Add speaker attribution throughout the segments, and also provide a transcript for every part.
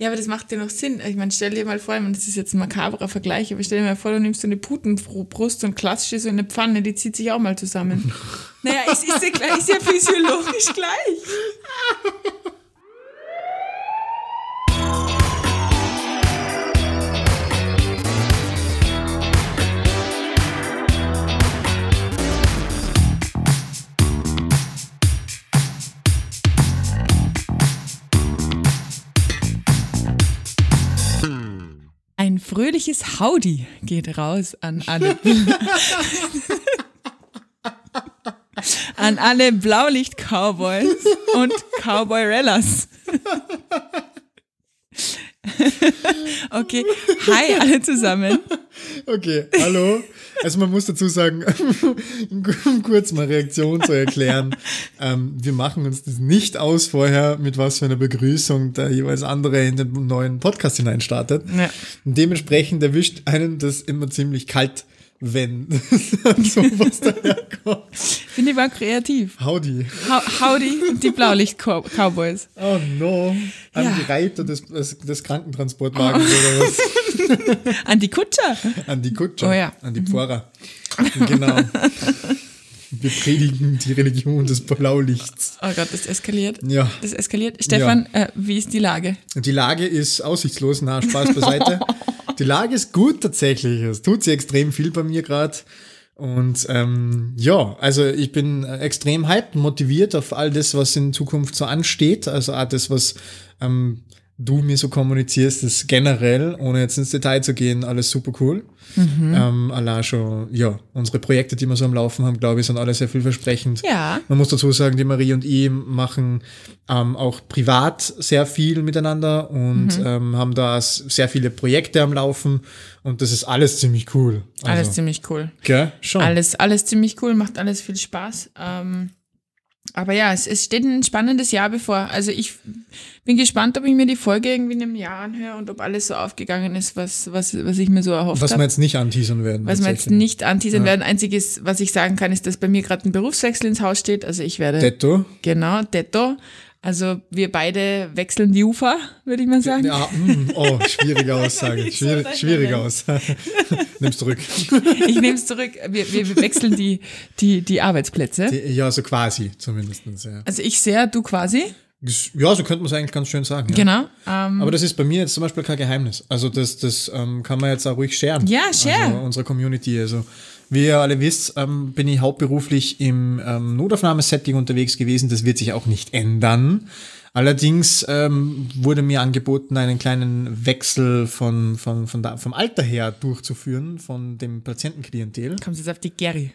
Speaker 1: Ja, aber das macht dir noch Sinn. Ich meine, stell dir mal vor, ich meine, das ist jetzt ein makaberer Vergleich, aber stell dir mal vor, du nimmst so eine Putenbrust und klatscht die so in eine Pfanne, die zieht sich auch mal zusammen. naja, es ist ja gleich, ist ja physiologisch gleich. fröhliches Howdy geht raus an alle. an alle Blaulicht-Cowboys und Cowboy-Rellas. okay, hi alle zusammen.
Speaker 2: Okay, hallo. Also man muss dazu sagen, um kurz mal Reaktion zu erklären, ähm, wir machen uns das nicht aus vorher, mit was für einer Begrüßung der jeweils andere in den neuen Podcast hineinstartet. Ja. dementsprechend erwischt einen das immer ziemlich kalt wenn sowas
Speaker 1: daherkommt. Finde ich war kreativ.
Speaker 2: Howdy.
Speaker 1: Howdy und die Blaulicht-Cowboys.
Speaker 2: Oh no. An ja. die Reiter des, des, des Krankentransportwagens oh. oder was?
Speaker 1: An die Kutscher.
Speaker 2: An die Kutscher.
Speaker 1: Oh ja.
Speaker 2: An die Pfarrer. Genau. Wir predigen die Religion des Blaulichts.
Speaker 1: Oh Gott, das eskaliert.
Speaker 2: Ja.
Speaker 1: Das eskaliert. Stefan, ja. äh, wie ist die Lage?
Speaker 2: Die Lage ist aussichtslos. Na, Spaß beiseite. die Lage ist gut tatsächlich. Es tut sich extrem viel bei mir gerade. Und ähm, ja, also ich bin extrem hyped, motiviert auf all das, was in Zukunft so ansteht. Also auch das, was ähm, du mir so kommunizierst, ist generell, ohne jetzt ins Detail zu gehen, alles super cool. Mhm. Ähm, allein schon, ja, unsere Projekte, die wir so am Laufen haben, glaube ich, sind alle sehr vielversprechend.
Speaker 1: Ja.
Speaker 2: Man muss dazu sagen, die Marie und ich machen ähm, auch privat sehr viel miteinander und mhm. ähm, haben da sehr viele Projekte am Laufen und das ist alles ziemlich cool.
Speaker 1: Also, alles ziemlich cool.
Speaker 2: Gell? Schon.
Speaker 1: Alles, alles ziemlich cool, macht alles viel Spaß. Ähm aber ja, es, es steht ein spannendes Jahr bevor. Also ich bin gespannt, ob ich mir die Folge irgendwie in einem Jahr anhöre und ob alles so aufgegangen ist, was, was, was ich mir so erhofft habe.
Speaker 2: Was wir jetzt nicht anteasern werden.
Speaker 1: Was wir jetzt nicht anteasern ja. werden. Einziges, was ich sagen kann, ist, dass bei mir gerade ein Berufswechsel ins Haus steht. Also ich werde.
Speaker 2: Detto.
Speaker 1: Genau, Detto. Also wir beide wechseln die Ufer, würde ich mal sagen.
Speaker 2: Ja, mm, oh, schwierige Aussage. Schwierig, schwierige Aussage. Nimm's zurück.
Speaker 1: Ich nehme es zurück. Wir, wir wechseln die, die, die Arbeitsplätze. Die,
Speaker 2: ja, so quasi zumindest. Ja.
Speaker 1: Also ich sehr, du quasi.
Speaker 2: Ja, so könnte man es eigentlich ganz schön sagen. Ja.
Speaker 1: Genau.
Speaker 2: Ähm, Aber das ist bei mir jetzt zum Beispiel kein Geheimnis. Also das, das ähm, kann man jetzt auch ruhig scheren.
Speaker 1: Ja, share.
Speaker 2: Also unsere Community. Also wie ihr alle wisst, ähm, bin ich hauptberuflich im ähm, Notaufnahmesetting unterwegs gewesen. Das wird sich auch nicht ändern. Allerdings ähm, wurde mir angeboten, einen kleinen Wechsel von, von, von da, vom Alter her durchzuführen, von dem Patientenklientel.
Speaker 1: Kommst jetzt auf die Geri.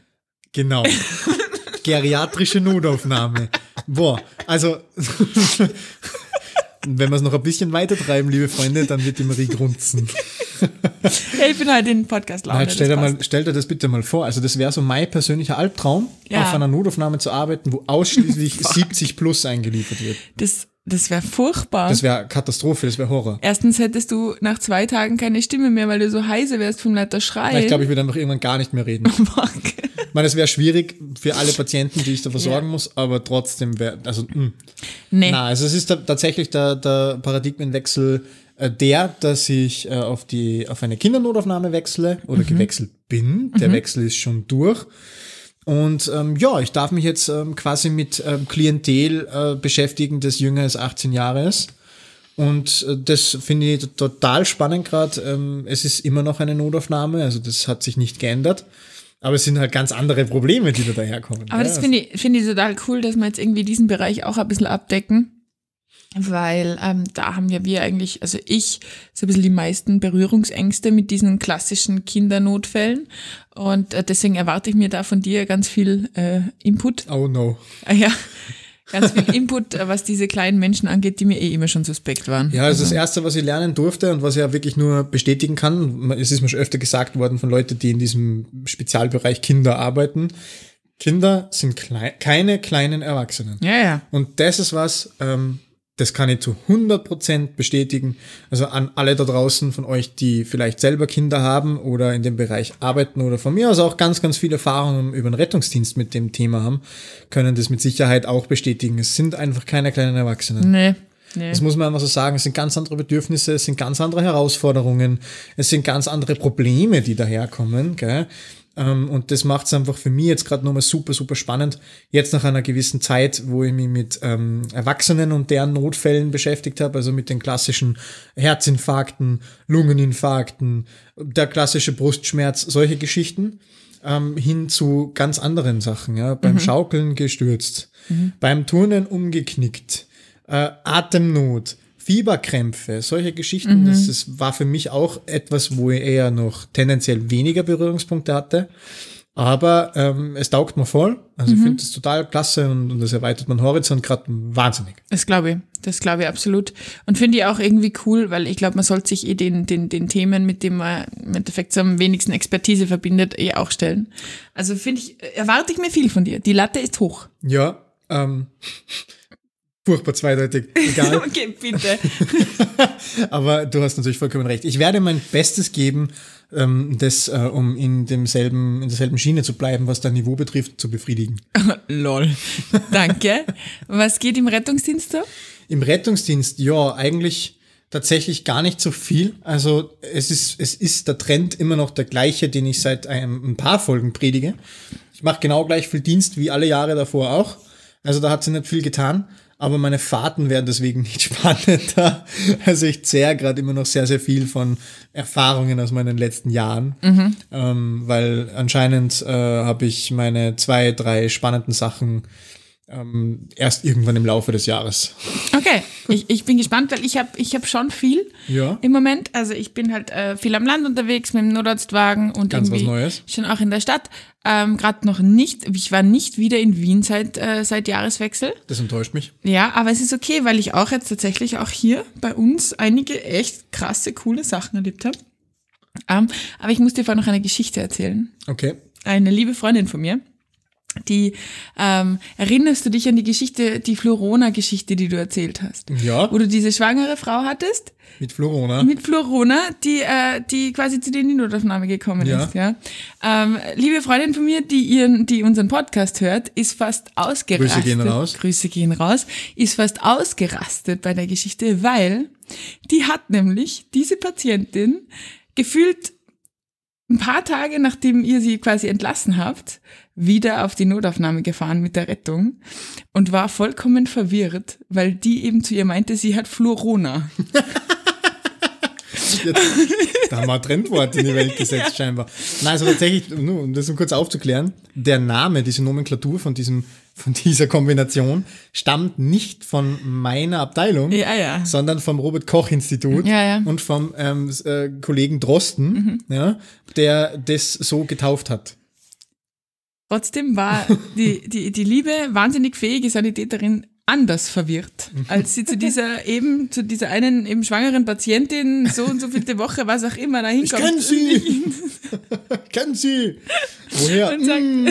Speaker 2: Genau. Geriatrische Notaufnahme. Boah, also wenn wir es noch ein bisschen weiter treiben, liebe Freunde, dann wird die Marie grunzen.
Speaker 1: ja, ich bin halt in Podcast
Speaker 2: laut. Stell dir, mal, stell dir das bitte mal vor. Also, das wäre so mein persönlicher Albtraum, ja. auf einer Notaufnahme zu arbeiten, wo ausschließlich 70 plus eingeliefert wird.
Speaker 1: Das das wäre furchtbar.
Speaker 2: Das wäre Katastrophe, das wäre Horror.
Speaker 1: Erstens hättest du nach zwei Tagen keine Stimme mehr, weil du so heiße wärst vom lauter Schreien.
Speaker 2: Ich glaube, ich würde dann noch irgendwann gar nicht mehr reden. ich meine, es wäre schwierig für alle Patienten, die ich da versorgen ja. muss, aber trotzdem wäre, also, mh. Hm. nee. Na, also es ist da, tatsächlich der, der Paradigmenwechsel der, dass ich äh, auf die, auf eine Kindernotaufnahme wechsle oder mhm. gewechselt bin. Der mhm. Wechsel ist schon durch. Und ähm, ja, ich darf mich jetzt ähm, quasi mit ähm, Klientel äh, beschäftigen, das jünger als 18 Jahre ist. Und äh, das finde ich total spannend gerade. Ähm, es ist immer noch eine Notaufnahme, also das hat sich nicht geändert. Aber es sind halt ganz andere Probleme, die da daherkommen.
Speaker 1: Aber ja. das finde ich, finde ich total cool, dass wir jetzt irgendwie diesen Bereich auch ein bisschen abdecken weil ähm, da haben ja wir eigentlich, also ich, so ein bisschen die meisten Berührungsängste mit diesen klassischen Kindernotfällen und äh, deswegen erwarte ich mir da von dir ganz viel äh, Input.
Speaker 2: Oh no.
Speaker 1: Ah, ja, ganz viel Input, äh, was diese kleinen Menschen angeht, die mir eh immer schon suspekt waren.
Speaker 2: Ja, also, das Erste, was ich lernen durfte und was ich ja wirklich nur bestätigen kann, es ist mir schon öfter gesagt worden von Leuten, die in diesem Spezialbereich Kinder arbeiten, Kinder sind klei keine kleinen Erwachsenen.
Speaker 1: Ja, ja.
Speaker 2: Und das ist was, ähm, das kann ich zu 100% bestätigen. Also an alle da draußen von euch, die vielleicht selber Kinder haben oder in dem Bereich arbeiten oder von mir aus auch ganz, ganz viel Erfahrungen über den Rettungsdienst mit dem Thema haben, können das mit Sicherheit auch bestätigen. Es sind einfach keine kleinen Erwachsenen.
Speaker 1: Nee.
Speaker 2: Nee. Das muss man einfach so sagen. Es sind ganz andere Bedürfnisse, es sind ganz andere Herausforderungen, es sind ganz andere Probleme, die daherkommen. Gell? Ähm, und das macht es einfach für mich jetzt gerade nochmal super, super spannend. Jetzt nach einer gewissen Zeit, wo ich mich mit ähm, Erwachsenen und deren Notfällen beschäftigt habe, also mit den klassischen Herzinfarkten, Lungeninfarkten, der klassische Brustschmerz, solche Geschichten, ähm, hin zu ganz anderen Sachen. Ja? Beim mhm. Schaukeln gestürzt, mhm. beim Turnen umgeknickt, äh, Atemnot, Fieberkrämpfe, solche Geschichten, mhm. das, das war für mich auch etwas, wo ich eher noch tendenziell weniger Berührungspunkte hatte. Aber ähm, es taugt mir voll. Also mhm. ich finde das total klasse und, und das erweitert meinen Horizont gerade wahnsinnig.
Speaker 1: Das glaube ich. Das glaube ich absolut. Und finde ich auch irgendwie cool, weil ich glaube, man sollte sich eh den, den, den Themen, mit denen man im Endeffekt so am wenigsten Expertise verbindet, eh auch stellen. Also finde ich, erwarte ich mir viel von dir. Die Latte ist hoch.
Speaker 2: Ja, ähm, furchtbar zweideutig. Egal.
Speaker 1: okay, bitte.
Speaker 2: Aber du hast natürlich vollkommen recht. Ich werde mein Bestes geben, ähm, das, äh, um in demselben, in derselben Schiene zu bleiben, was dein Niveau betrifft, zu befriedigen.
Speaker 1: Lol. Danke. was geht im Rettungsdienst so?
Speaker 2: Im Rettungsdienst, ja, eigentlich tatsächlich gar nicht so viel. Also es ist, es ist der Trend immer noch der gleiche, den ich seit einem, ein paar Folgen predige. Ich mache genau gleich viel Dienst wie alle Jahre davor auch. Also da hat sich nicht viel getan aber meine Fahrten werden deswegen nicht spannender. Also ich zehre gerade immer noch sehr, sehr viel von Erfahrungen aus meinen letzten Jahren, mhm. ähm, weil anscheinend äh, habe ich meine zwei, drei spannenden Sachen ähm, erst irgendwann im Laufe des Jahres.
Speaker 1: Okay, ich, ich bin gespannt, weil ich habe ich hab schon viel
Speaker 2: ja.
Speaker 1: im Moment. Also ich bin halt äh, viel am Land unterwegs mit dem Notarztwagen und
Speaker 2: Ganz irgendwie was Neues.
Speaker 1: schon auch in der Stadt. Ähm, Gerade noch nicht, ich war nicht wieder in Wien seit, äh, seit Jahreswechsel.
Speaker 2: Das enttäuscht mich.
Speaker 1: Ja, aber es ist okay, weil ich auch jetzt tatsächlich auch hier bei uns einige echt krasse, coole Sachen erlebt habe. Ähm, aber ich muss dir vorher noch eine Geschichte erzählen.
Speaker 2: Okay.
Speaker 1: Eine liebe Freundin von mir die ähm, erinnerst du dich an die Geschichte, die Florona-Geschichte, die du erzählt hast?
Speaker 2: Ja.
Speaker 1: Wo du diese schwangere Frau hattest?
Speaker 2: Mit Florona.
Speaker 1: Mit Florona, die, äh, die quasi zu dir in die Notaufnahme gekommen ja. ist. Ja. Ähm, liebe Freundin von mir, die ihren, die unseren Podcast hört, ist fast ausgerastet.
Speaker 2: Grüße gehen raus.
Speaker 1: Grüße gehen raus. Ist fast ausgerastet bei der Geschichte, weil die hat nämlich diese Patientin gefühlt ein paar Tage nachdem ihr sie quasi entlassen habt, wieder auf die Notaufnahme gefahren mit der Rettung und war vollkommen verwirrt, weil die eben zu ihr meinte, sie hat
Speaker 2: Jetzt, da haben wir ein Trendwort in die Welt gesetzt, scheinbar. Nein, also tatsächlich, nur um das kurz aufzuklären, der Name, diese Nomenklatur von diesem von dieser Kombination stammt nicht von meiner Abteilung,
Speaker 1: ja, ja.
Speaker 2: sondern vom Robert Koch Institut
Speaker 1: ja,
Speaker 2: und vom ähm, äh, Kollegen Drosten, mhm. ja, der das so getauft hat.
Speaker 1: Trotzdem war die, die, die liebe, wahnsinnig fähige Sanitäterin anders verwirrt, als sie zu dieser eben, zu dieser einen eben schwangeren Patientin so und so viele Woche, was auch immer, da hinkommt.
Speaker 2: Ich kenn sie! ich kenn sie! Woher?
Speaker 1: Und sagt, mm.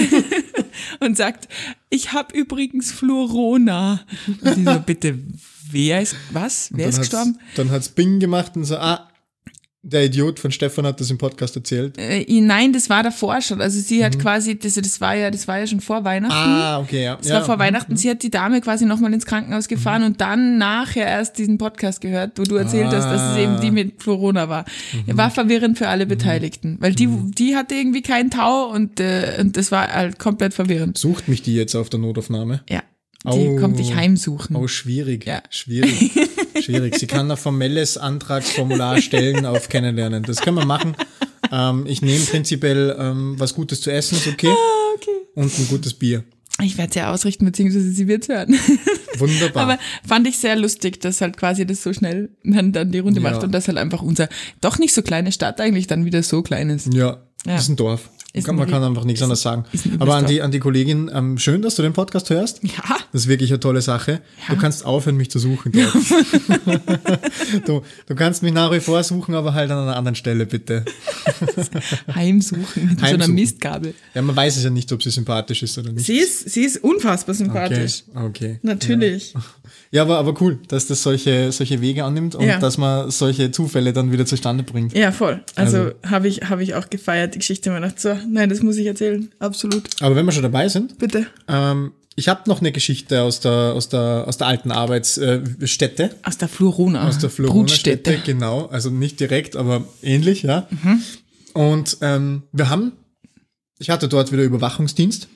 Speaker 1: und sagt ich habe übrigens Fluorona. Und sie so, bitte, wer ist, was? Wer ist gestorben?
Speaker 2: Dann hat's Bing gemacht und so, ah, der Idiot von Stefan hat das im Podcast erzählt.
Speaker 1: Äh, nein, das war davor schon. Also sie hat mhm. quasi, das, das war ja, das war ja schon vor Weihnachten.
Speaker 2: Ah, okay, ja.
Speaker 1: Das ja. war vor Weihnachten. Mhm. Sie hat die Dame quasi nochmal ins Krankenhaus gefahren mhm. und dann nachher erst diesen Podcast gehört, wo du erzählt ah. hast, dass es eben die ah. mit Corona war. Mhm. War verwirrend für alle mhm. Beteiligten, weil die, mhm. die hatte irgendwie keinen Tau und, äh, und das war halt komplett verwirrend.
Speaker 2: Sucht mich die jetzt auf der Notaufnahme?
Speaker 1: Ja. Die oh, kommt dich heimsuchen.
Speaker 2: Oh, schwierig. Ja. Schwierig. schwierig. Sie kann ein formelles Antragsformular stellen auf Kennenlernen. Das können wir machen. Ähm, ich nehme prinzipiell ähm, was Gutes zu essen, ist okay.
Speaker 1: Ah, okay.
Speaker 2: Und ein gutes Bier.
Speaker 1: Ich werde es ja ausrichten, beziehungsweise sie wird es hören.
Speaker 2: Wunderbar.
Speaker 1: Aber fand ich sehr lustig, dass halt quasi das so schnell dann, dann die Runde ja. macht und dass halt einfach unser doch nicht so kleine Stadt eigentlich dann wieder so klein ist.
Speaker 2: Ja, ja. das ist ein Dorf. Ist man kann einfach nichts anderes sagen. Aber an die, an die Kollegin, ähm, schön, dass du den Podcast hörst.
Speaker 1: Ja.
Speaker 2: Das ist wirklich eine tolle Sache. Ja. Du kannst aufhören, mich zu suchen. Du, du kannst mich nach wie vor suchen, aber halt an einer anderen Stelle, bitte.
Speaker 1: Heimsuchen mit Heimsuchen. so einer Mistgabel.
Speaker 2: Ja, man weiß es ja nicht, ob sie sympathisch ist oder nicht.
Speaker 1: Sie ist, sie ist unfassbar sympathisch.
Speaker 2: Okay. okay.
Speaker 1: Natürlich.
Speaker 2: Ja. Ja, aber, aber cool, dass das solche, solche Wege annimmt und ja. dass man solche Zufälle dann wieder zustande bringt.
Speaker 1: Ja, voll. Also, also. habe ich, hab ich auch gefeiert, die Geschichte. Dachte so, nein, das muss ich erzählen. Absolut.
Speaker 2: Aber wenn wir schon dabei sind.
Speaker 1: Bitte.
Speaker 2: Ähm, ich habe noch eine Geschichte aus der, aus der, aus der alten Arbeitsstätte.
Speaker 1: Aus der Florona.
Speaker 2: Aus der Florona-Stätte, genau. Also nicht direkt, aber ähnlich, ja. Mhm. Und ähm, wir haben, ich hatte dort wieder Überwachungsdienst.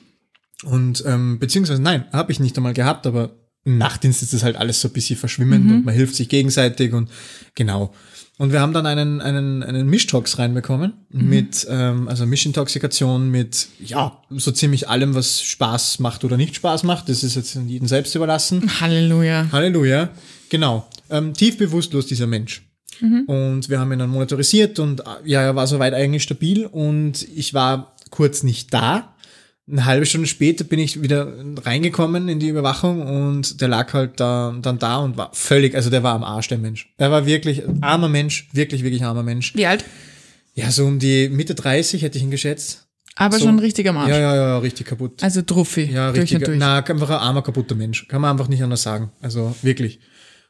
Speaker 2: Und ähm, beziehungsweise nein, habe ich nicht einmal gehabt, aber im Nachtdienst ist das halt alles so ein bisschen verschwimmend mhm. und man hilft sich gegenseitig und genau. Und wir haben dann einen, einen, einen Mischtox reinbekommen mhm. mit, ähm, also Mischintoxikation mit, ja, so ziemlich allem, was Spaß macht oder nicht Spaß macht. Das ist jetzt jedem selbst überlassen.
Speaker 1: Halleluja.
Speaker 2: Halleluja. Genau. Ähm, tief bewusstlos dieser Mensch. Mhm. Und wir haben ihn dann monitorisiert und ja, er war soweit eigentlich stabil und ich war kurz nicht da eine halbe Stunde später bin ich wieder reingekommen in die Überwachung und der lag halt da, dann da und war völlig, also der war am Arsch, der Mensch. Er war wirklich armer Mensch, wirklich, wirklich armer Mensch.
Speaker 1: Wie alt?
Speaker 2: Ja, so um die Mitte 30 hätte ich ihn geschätzt.
Speaker 1: Aber
Speaker 2: so,
Speaker 1: schon richtig am Arsch.
Speaker 2: Ja, ja, ja, richtig kaputt.
Speaker 1: Also Druffi.
Speaker 2: Ja, richtig. Na, einfach ein armer, kaputter Mensch. Kann man einfach nicht anders sagen. Also wirklich.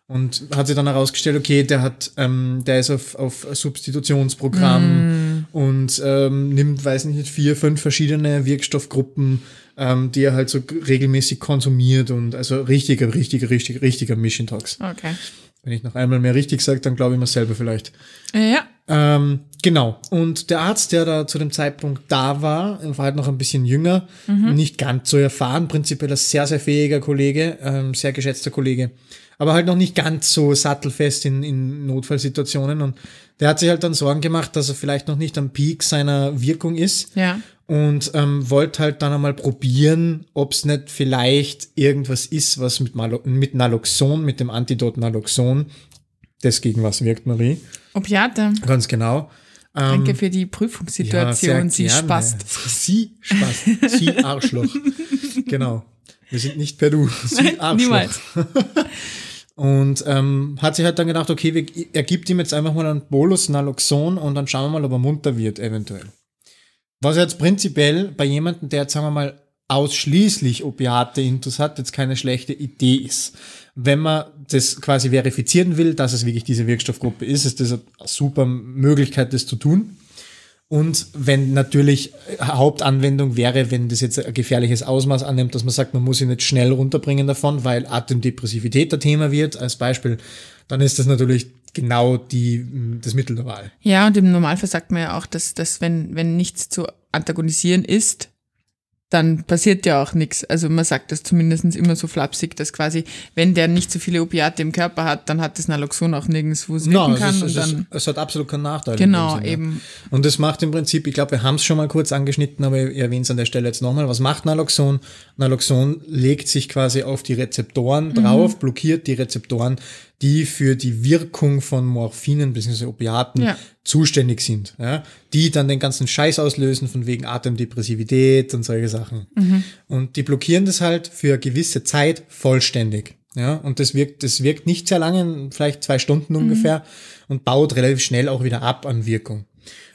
Speaker 2: Und hat sich dann herausgestellt, okay, der hat, ähm, der ist auf, auf Substitutionsprogramm mm. Und ähm, nimmt, weiß nicht, vier, fünf verschiedene Wirkstoffgruppen, ähm, die er halt so regelmäßig konsumiert und also richtiger, richtiger, richtiger, richtiger Mission-Tox.
Speaker 1: Okay.
Speaker 2: Wenn ich noch einmal mehr richtig sage, dann glaube ich mir selber vielleicht.
Speaker 1: Ja.
Speaker 2: Ähm, genau. Und der Arzt, der da zu dem Zeitpunkt da war, war halt noch ein bisschen jünger, mhm. nicht ganz so erfahren, prinzipiell ein sehr, sehr fähiger Kollege, ähm, sehr geschätzter Kollege aber halt noch nicht ganz so sattelfest in, in Notfallsituationen. Und der hat sich halt dann Sorgen gemacht, dass er vielleicht noch nicht am Peak seiner Wirkung ist.
Speaker 1: Ja.
Speaker 2: Und ähm, wollte halt dann einmal probieren, ob es nicht vielleicht irgendwas ist, was mit, Malo mit Naloxon, mit dem Antidot Naloxon, das gegen was wirkt, Marie?
Speaker 1: Opiate.
Speaker 2: Ganz genau.
Speaker 1: Danke ähm, für die Prüfungssituation,
Speaker 2: ja,
Speaker 1: Sie spast.
Speaker 2: Sie spast. Sie Arschloch. genau. Wir sind nicht per Du. Sie Arschloch. Niemals. Und ähm, hat sich halt dann gedacht, okay, wir, er gibt ihm jetzt einfach mal einen Bolus Naloxon und dann schauen wir mal, ob er munter wird, eventuell. Was jetzt prinzipiell bei jemandem, der jetzt, sagen wir mal, ausschließlich Opiate intus hat, jetzt keine schlechte Idee ist. Wenn man das quasi verifizieren will, dass es wirklich diese Wirkstoffgruppe ist, ist das eine super Möglichkeit, das zu tun. Und wenn natürlich Hauptanwendung wäre, wenn das jetzt ein gefährliches Ausmaß annimmt, dass man sagt, man muss ihn nicht schnell runterbringen davon, weil Atemdepressivität der Thema wird, als Beispiel, dann ist das natürlich genau die, das Mittel der Wahl.
Speaker 1: Ja, und im Normalfall sagt man ja auch, dass, dass wenn, wenn nichts zu antagonisieren ist, dann passiert ja auch nichts. Also man sagt das zumindest immer so flapsig, dass quasi, wenn der nicht so viele Opiate im Körper hat, dann hat das Naloxon auch nirgends, wo es wirken no, kann.
Speaker 2: Es,
Speaker 1: und
Speaker 2: es,
Speaker 1: dann
Speaker 2: es, hat absolut keinen Nachteil.
Speaker 1: Genau, eben.
Speaker 2: Und das macht im Prinzip, ich glaube, wir haben es schon mal kurz angeschnitten, aber ich erwähne es an der Stelle jetzt nochmal. Was macht Naloxon? Naloxon legt sich quasi auf die Rezeptoren drauf, mhm. blockiert die Rezeptoren, die für die Wirkung von Morphinen bzw. Opiaten ja. zuständig sind, ja, die dann den ganzen Scheiß auslösen von wegen Atemdepressivität und solche Sachen. Mhm. Und die blockieren das halt für eine gewisse Zeit vollständig. Ja, und das wirkt, das wirkt nicht sehr lange, vielleicht zwei Stunden mhm. ungefähr und baut relativ schnell auch wieder ab an Wirkung.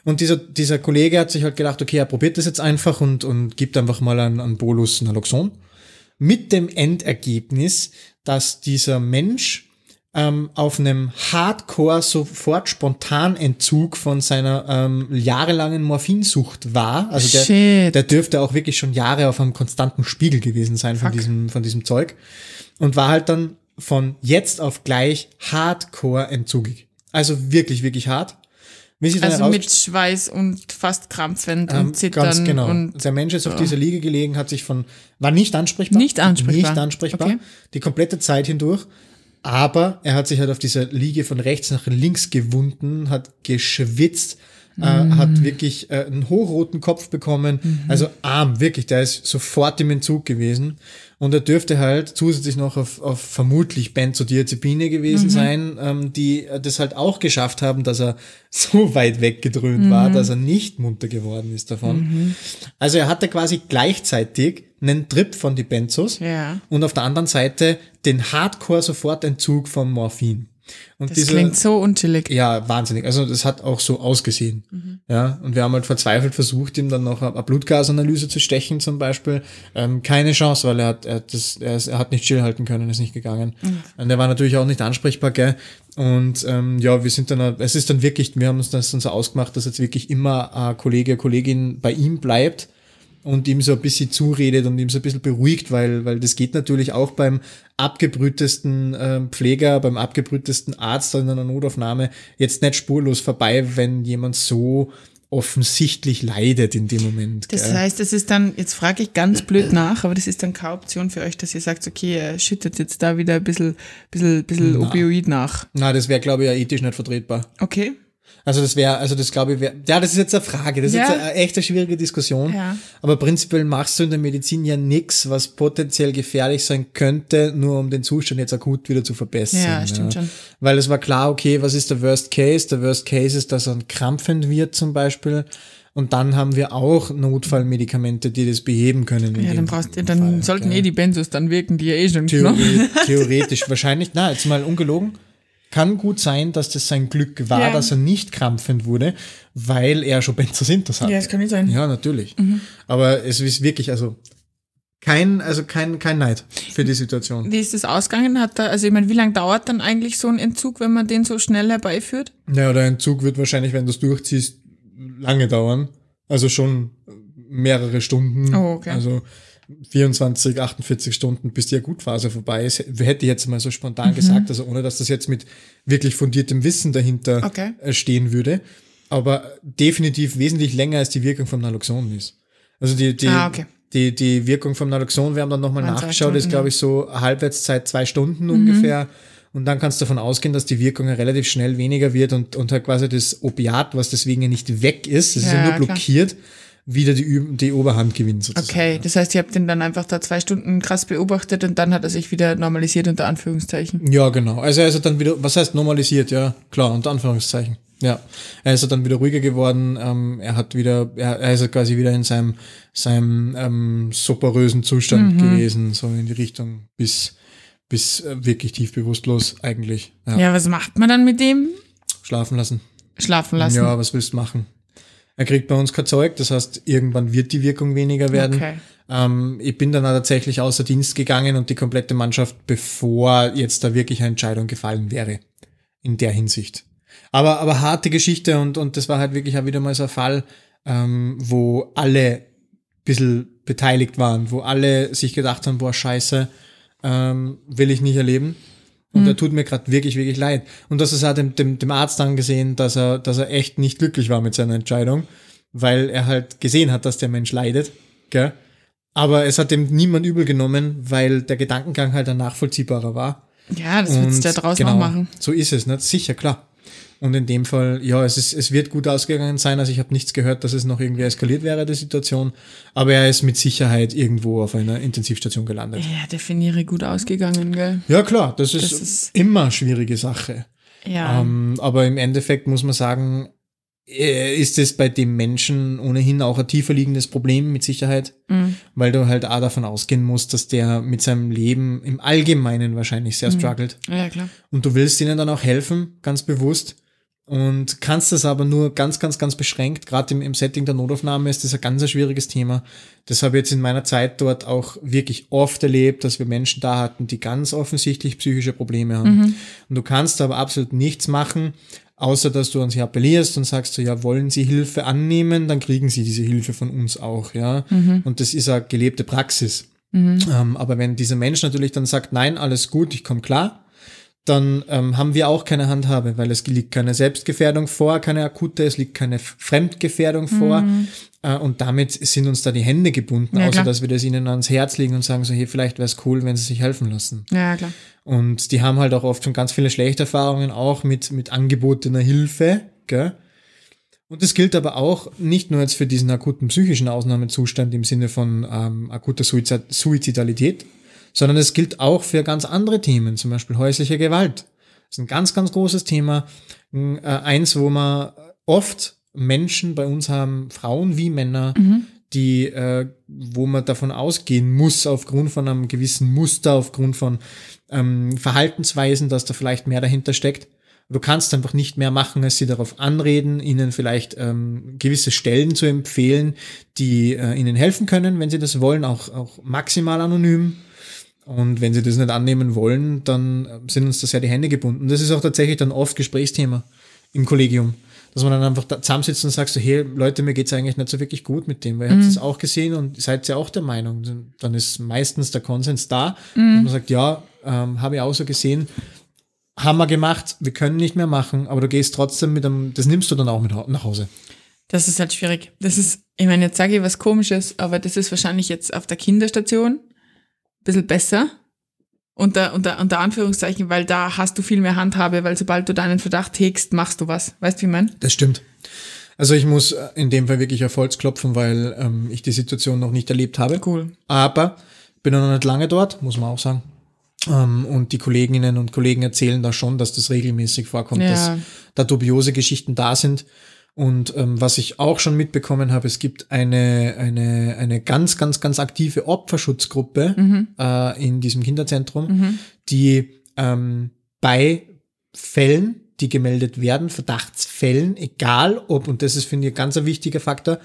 Speaker 2: Und dieser, dieser Kollege hat sich halt gedacht, okay, er probiert das jetzt einfach und, und gibt einfach mal einen, einen Bolus Naloxon. Mit dem Endergebnis, dass dieser Mensch ähm, auf einem Hardcore sofort spontan Entzug von seiner ähm, jahrelangen Morphinsucht war. Also der, der dürfte auch wirklich schon Jahre auf einem konstanten Spiegel gewesen sein von diesem, von diesem Zeug. Und war halt dann von jetzt auf gleich Hardcore entzugig. Also wirklich, wirklich hart.
Speaker 1: also mit Schweiß und fast krampfend ähm, und zittern. Ganz
Speaker 2: genau.
Speaker 1: Und,
Speaker 2: der Mensch ist auf dieser Liege gelegen, hat sich von, war nicht ansprechbar.
Speaker 1: Nicht ansprechbar.
Speaker 2: Nicht ansprechbar. Okay. Die komplette Zeit hindurch aber er hat sich halt auf dieser Liege von rechts nach links gewunden, hat geschwitzt, äh, mhm. hat wirklich äh, einen hochroten Kopf bekommen. Mhm. Also arm, wirklich, der ist sofort im Entzug gewesen. Und er dürfte halt zusätzlich noch auf, auf vermutlich Benzodiazepine gewesen mhm. sein, ähm, die das halt auch geschafft haben, dass er so weit weggedröhnt war, mhm. dass er nicht munter geworden ist davon. Mhm. Also er hatte quasi gleichzeitig einen Trip von die Benzos
Speaker 1: ja.
Speaker 2: und auf der anderen Seite den Hardcore-Sofortentzug vom Morphin. Und
Speaker 1: das diese, klingt so unchillig.
Speaker 2: Ja, wahnsinnig. Also das hat auch so ausgesehen. Mhm. Ja, und wir haben halt verzweifelt versucht, ihm dann noch eine Blutgasanalyse zu stechen zum Beispiel. Ähm, keine Chance, weil er hat, er, hat das, er, ist, er hat nicht stillhalten können, ist nicht gegangen. Mhm. Und er war natürlich auch nicht ansprechbar, gell. Und ähm, ja, wir sind dann, es ist dann wirklich, wir haben uns das dann so ausgemacht, dass jetzt wirklich immer ein Kollege, Kollegin bei ihm bleibt und ihm so ein bisschen zuredet und ihm so ein bisschen beruhigt, weil, weil das geht natürlich auch beim abgebrühtesten äh, Pfleger, beim abgebrühtesten Arzt in einer Notaufnahme jetzt nicht spurlos vorbei, wenn jemand so offensichtlich leidet in dem Moment.
Speaker 1: Das gell? heißt, es ist dann, jetzt frage ich ganz blöd nach, aber das ist dann keine Option für euch, dass ihr sagt, okay, er schüttet jetzt da wieder ein bisschen, bisschen, bisschen Na. Opioid nach.
Speaker 2: Na, das wäre, glaube ich, ja ethisch nicht vertretbar.
Speaker 1: Okay.
Speaker 2: Also das wäre, also das glaube ich wäre, ja, das ist jetzt eine Frage, das ist jetzt eine echt eine schwierige Diskussion. Ja. Aber prinzipiell machst du in der Medizin ja nichts, was potenziell gefährlich sein könnte, nur um den Zustand jetzt akut wieder zu verbessern. Ja, stimmt ja. schon. Weil es war klar, okay, was ist der Worst Case? Der Worst Case ist, dass er krampfend wird zum Beispiel. Und dann haben wir auch Notfallmedikamente, die das beheben können.
Speaker 1: Ja, dann brauchst du, dann Fall, sollten okay. eh die Benzos dann wirken, die ja eh schon
Speaker 2: Theorie, Theoretisch, wahrscheinlich, na, jetzt mal ungelogen kann gut sein, dass das sein Glück war, ja. dass er nicht krampfend wurde, weil er schon Benzosintas hat.
Speaker 1: Ja, das kann nicht sein.
Speaker 2: Ja, natürlich. Mhm. Aber es ist wirklich, also kein, also kein, kein Neid für die Situation.
Speaker 1: Wie ist das ausgegangen? Hat da, also ich meine, wie lange dauert dann eigentlich so ein Entzug, wenn man den so schnell herbeiführt?
Speaker 2: Naja, der Entzug wird wahrscheinlich, wenn du es durchziehst, lange dauern. Also schon mehrere Stunden. Oh, okay. Also 24, 48 Stunden, bis die Akutphase vorbei ist, hätte ich jetzt mal so spontan mhm. gesagt, also ohne dass das jetzt mit wirklich fundiertem Wissen dahinter okay. Äh, stehen würde, aber definitiv wesentlich länger als die Wirkung vom Naloxon ist. Also die, die, ah, okay. die, die Wirkung vom Naloxon, wir haben dann nochmal nachgeschaut, ist glaube ich so Halbwertszeit zwei Stunden mhm. ungefähr. Und dann kannst du davon ausgehen, dass die Wirkung relativ schnell weniger wird und, und halt quasi das Opiat, was deswegen ja nicht weg ist, das ja, ist ja nur blockiert, klar wieder die, die Oberhand gewinnt
Speaker 1: sozusagen. Okay, das heißt, ihr habt ihn dann einfach da zwei Stunden krass beobachtet und dann hat er sich wieder normalisiert unter Anführungszeichen.
Speaker 2: Ja, genau. Also er ist dann wieder, was heißt normalisiert? Ja, klar, unter Anführungszeichen. Ja, er ist dann wieder ruhiger geworden. Ähm, er hat wieder, er, er ist quasi wieder in seinem, seinem ähm, superösen Zustand mhm. gewesen, so in die Richtung bis, bis äh, wirklich tief bewusstlos eigentlich.
Speaker 1: Ja. ja, was macht man dann mit dem?
Speaker 2: Schlafen lassen.
Speaker 1: Schlafen lassen.
Speaker 2: Ja, was willst du machen? Er kriegt bei uns kein Zeug, das heißt, irgendwann wird die Wirkung weniger werden. Okay. Ähm, ich bin dann auch tatsächlich außer Dienst gegangen und die komplette Mannschaft, bevor jetzt da wirklich eine Entscheidung gefallen wäre. In der Hinsicht. Aber, aber harte Geschichte und, und das war halt wirklich auch wieder mal so ein Fall, ähm, wo alle ein bisschen beteiligt waren, wo alle sich gedacht haben, boah, scheiße, ähm, will ich nicht erleben. Und mhm. er tut mir gerade wirklich, wirklich leid. Und das ist auch dem, dem, dem Arzt angesehen, dass er, dass er echt nicht glücklich war mit seiner Entscheidung, weil er halt gesehen hat, dass der Mensch leidet. Gell? Aber es hat dem niemand übel genommen, weil der Gedankengang halt ein nachvollziehbarer war.
Speaker 1: Ja, das wird der draus genau, noch machen.
Speaker 2: So ist es, ne? Sicher, klar. Und in dem Fall, ja, es, ist, es wird gut ausgegangen sein. Also ich habe nichts gehört, dass es noch irgendwie eskaliert wäre, die Situation. Aber er ist mit Sicherheit irgendwo auf einer Intensivstation gelandet.
Speaker 1: Ja, definiere gut ausgegangen, gell?
Speaker 2: Ja, klar, das ist, das ist immer schwierige Sache. Ja. Ähm, aber im Endeffekt muss man sagen, äh, ist es bei dem Menschen ohnehin auch ein tiefer liegendes Problem mit Sicherheit, mhm. weil du halt auch davon ausgehen musst, dass der mit seinem Leben im Allgemeinen wahrscheinlich sehr mhm. struggelt.
Speaker 1: Ja, klar.
Speaker 2: Und du willst ihnen dann auch helfen, ganz bewusst und kannst das aber nur ganz, ganz, ganz beschränkt. Gerade im, im Setting der Notaufnahme ist das ein ganz ein schwieriges Thema. Das habe ich jetzt in meiner Zeit dort auch wirklich oft erlebt, dass wir Menschen da hatten, die ganz offensichtlich psychische Probleme haben. Mhm. Und du kannst aber absolut nichts machen, außer dass du an sie appellierst und sagst so, ja, wollen sie Hilfe annehmen, dann kriegen sie diese Hilfe von uns auch, ja. Mhm. Und das ist eine gelebte Praxis. Mhm. Ähm, aber wenn dieser Mensch natürlich dann sagt, nein, alles gut, ich komme klar, dann ähm, haben wir auch keine Handhabe, weil es liegt keine Selbstgefährdung vor, keine akute, es liegt keine Fremdgefährdung vor. Mhm. Äh, und damit sind uns da die Hände gebunden, ja, außer klar. dass wir das ihnen ans Herz legen und sagen so, hey, vielleicht wäre es cool, wenn sie sich helfen lassen.
Speaker 1: Ja, klar.
Speaker 2: Und die haben halt auch oft schon ganz viele schlechte Erfahrungen auch mit, mit angebotener Hilfe, gell? Und das gilt aber auch nicht nur jetzt für diesen akuten psychischen Ausnahmezustand im Sinne von ähm, akuter Suizid Suizidalität, sondern es gilt auch für ganz andere Themen, zum Beispiel häusliche Gewalt. Das ist ein ganz, ganz großes Thema. Äh, eins, wo man oft Menschen bei uns haben, Frauen wie Männer, mhm. die, äh, wo man davon ausgehen muss, aufgrund von einem gewissen Muster, aufgrund von ähm, Verhaltensweisen, dass da vielleicht mehr dahinter steckt. Du kannst einfach nicht mehr machen, als sie darauf anreden, ihnen vielleicht ähm, gewisse Stellen zu empfehlen, die äh, ihnen helfen können, wenn sie das wollen, auch, auch maximal anonym. Und wenn sie das nicht annehmen wollen, dann sind uns das ja die Hände gebunden. Das ist auch tatsächlich dann oft Gesprächsthema im Kollegium, dass man dann einfach da zusammensitzt und sagt so, hey Leute, mir geht's eigentlich nicht so wirklich gut mit dem, weil ihr mhm. habt es auch gesehen und seid ja auch der Meinung. Dann ist meistens der Konsens da mhm. und man sagt, ja, ähm, habe ich auch so gesehen, haben wir gemacht, wir können nicht mehr machen, aber du gehst trotzdem mit einem, das nimmst du dann auch mit nach Hause.
Speaker 1: Das ist halt schwierig. Das ist, ich meine, jetzt sage ich was komisches, aber das ist wahrscheinlich jetzt auf der Kinderstation bisschen besser. Unter, unter, unter Anführungszeichen, weil da hast du viel mehr Handhabe, weil sobald du deinen Verdacht hegst, machst du was. Weißt du, wie ich meine?
Speaker 2: Das stimmt. Also ich muss in dem Fall wirklich auf Holz klopfen, weil ähm, ich die Situation noch nicht erlebt habe.
Speaker 1: Cool.
Speaker 2: Aber bin noch nicht lange dort, muss man auch sagen. Ähm, und die Kolleginnen und Kollegen erzählen da schon, dass das regelmäßig vorkommt, ja. dass da dubiose Geschichten da sind. Und ähm, was ich auch schon mitbekommen habe, es gibt eine, eine, eine ganz, ganz, ganz aktive Opferschutzgruppe mhm. äh, in diesem Kinderzentrum, mhm. die ähm, bei Fällen, die gemeldet werden, Verdachtsfällen, egal ob, und das ist, finde ich, ein ganz wichtiger Faktor,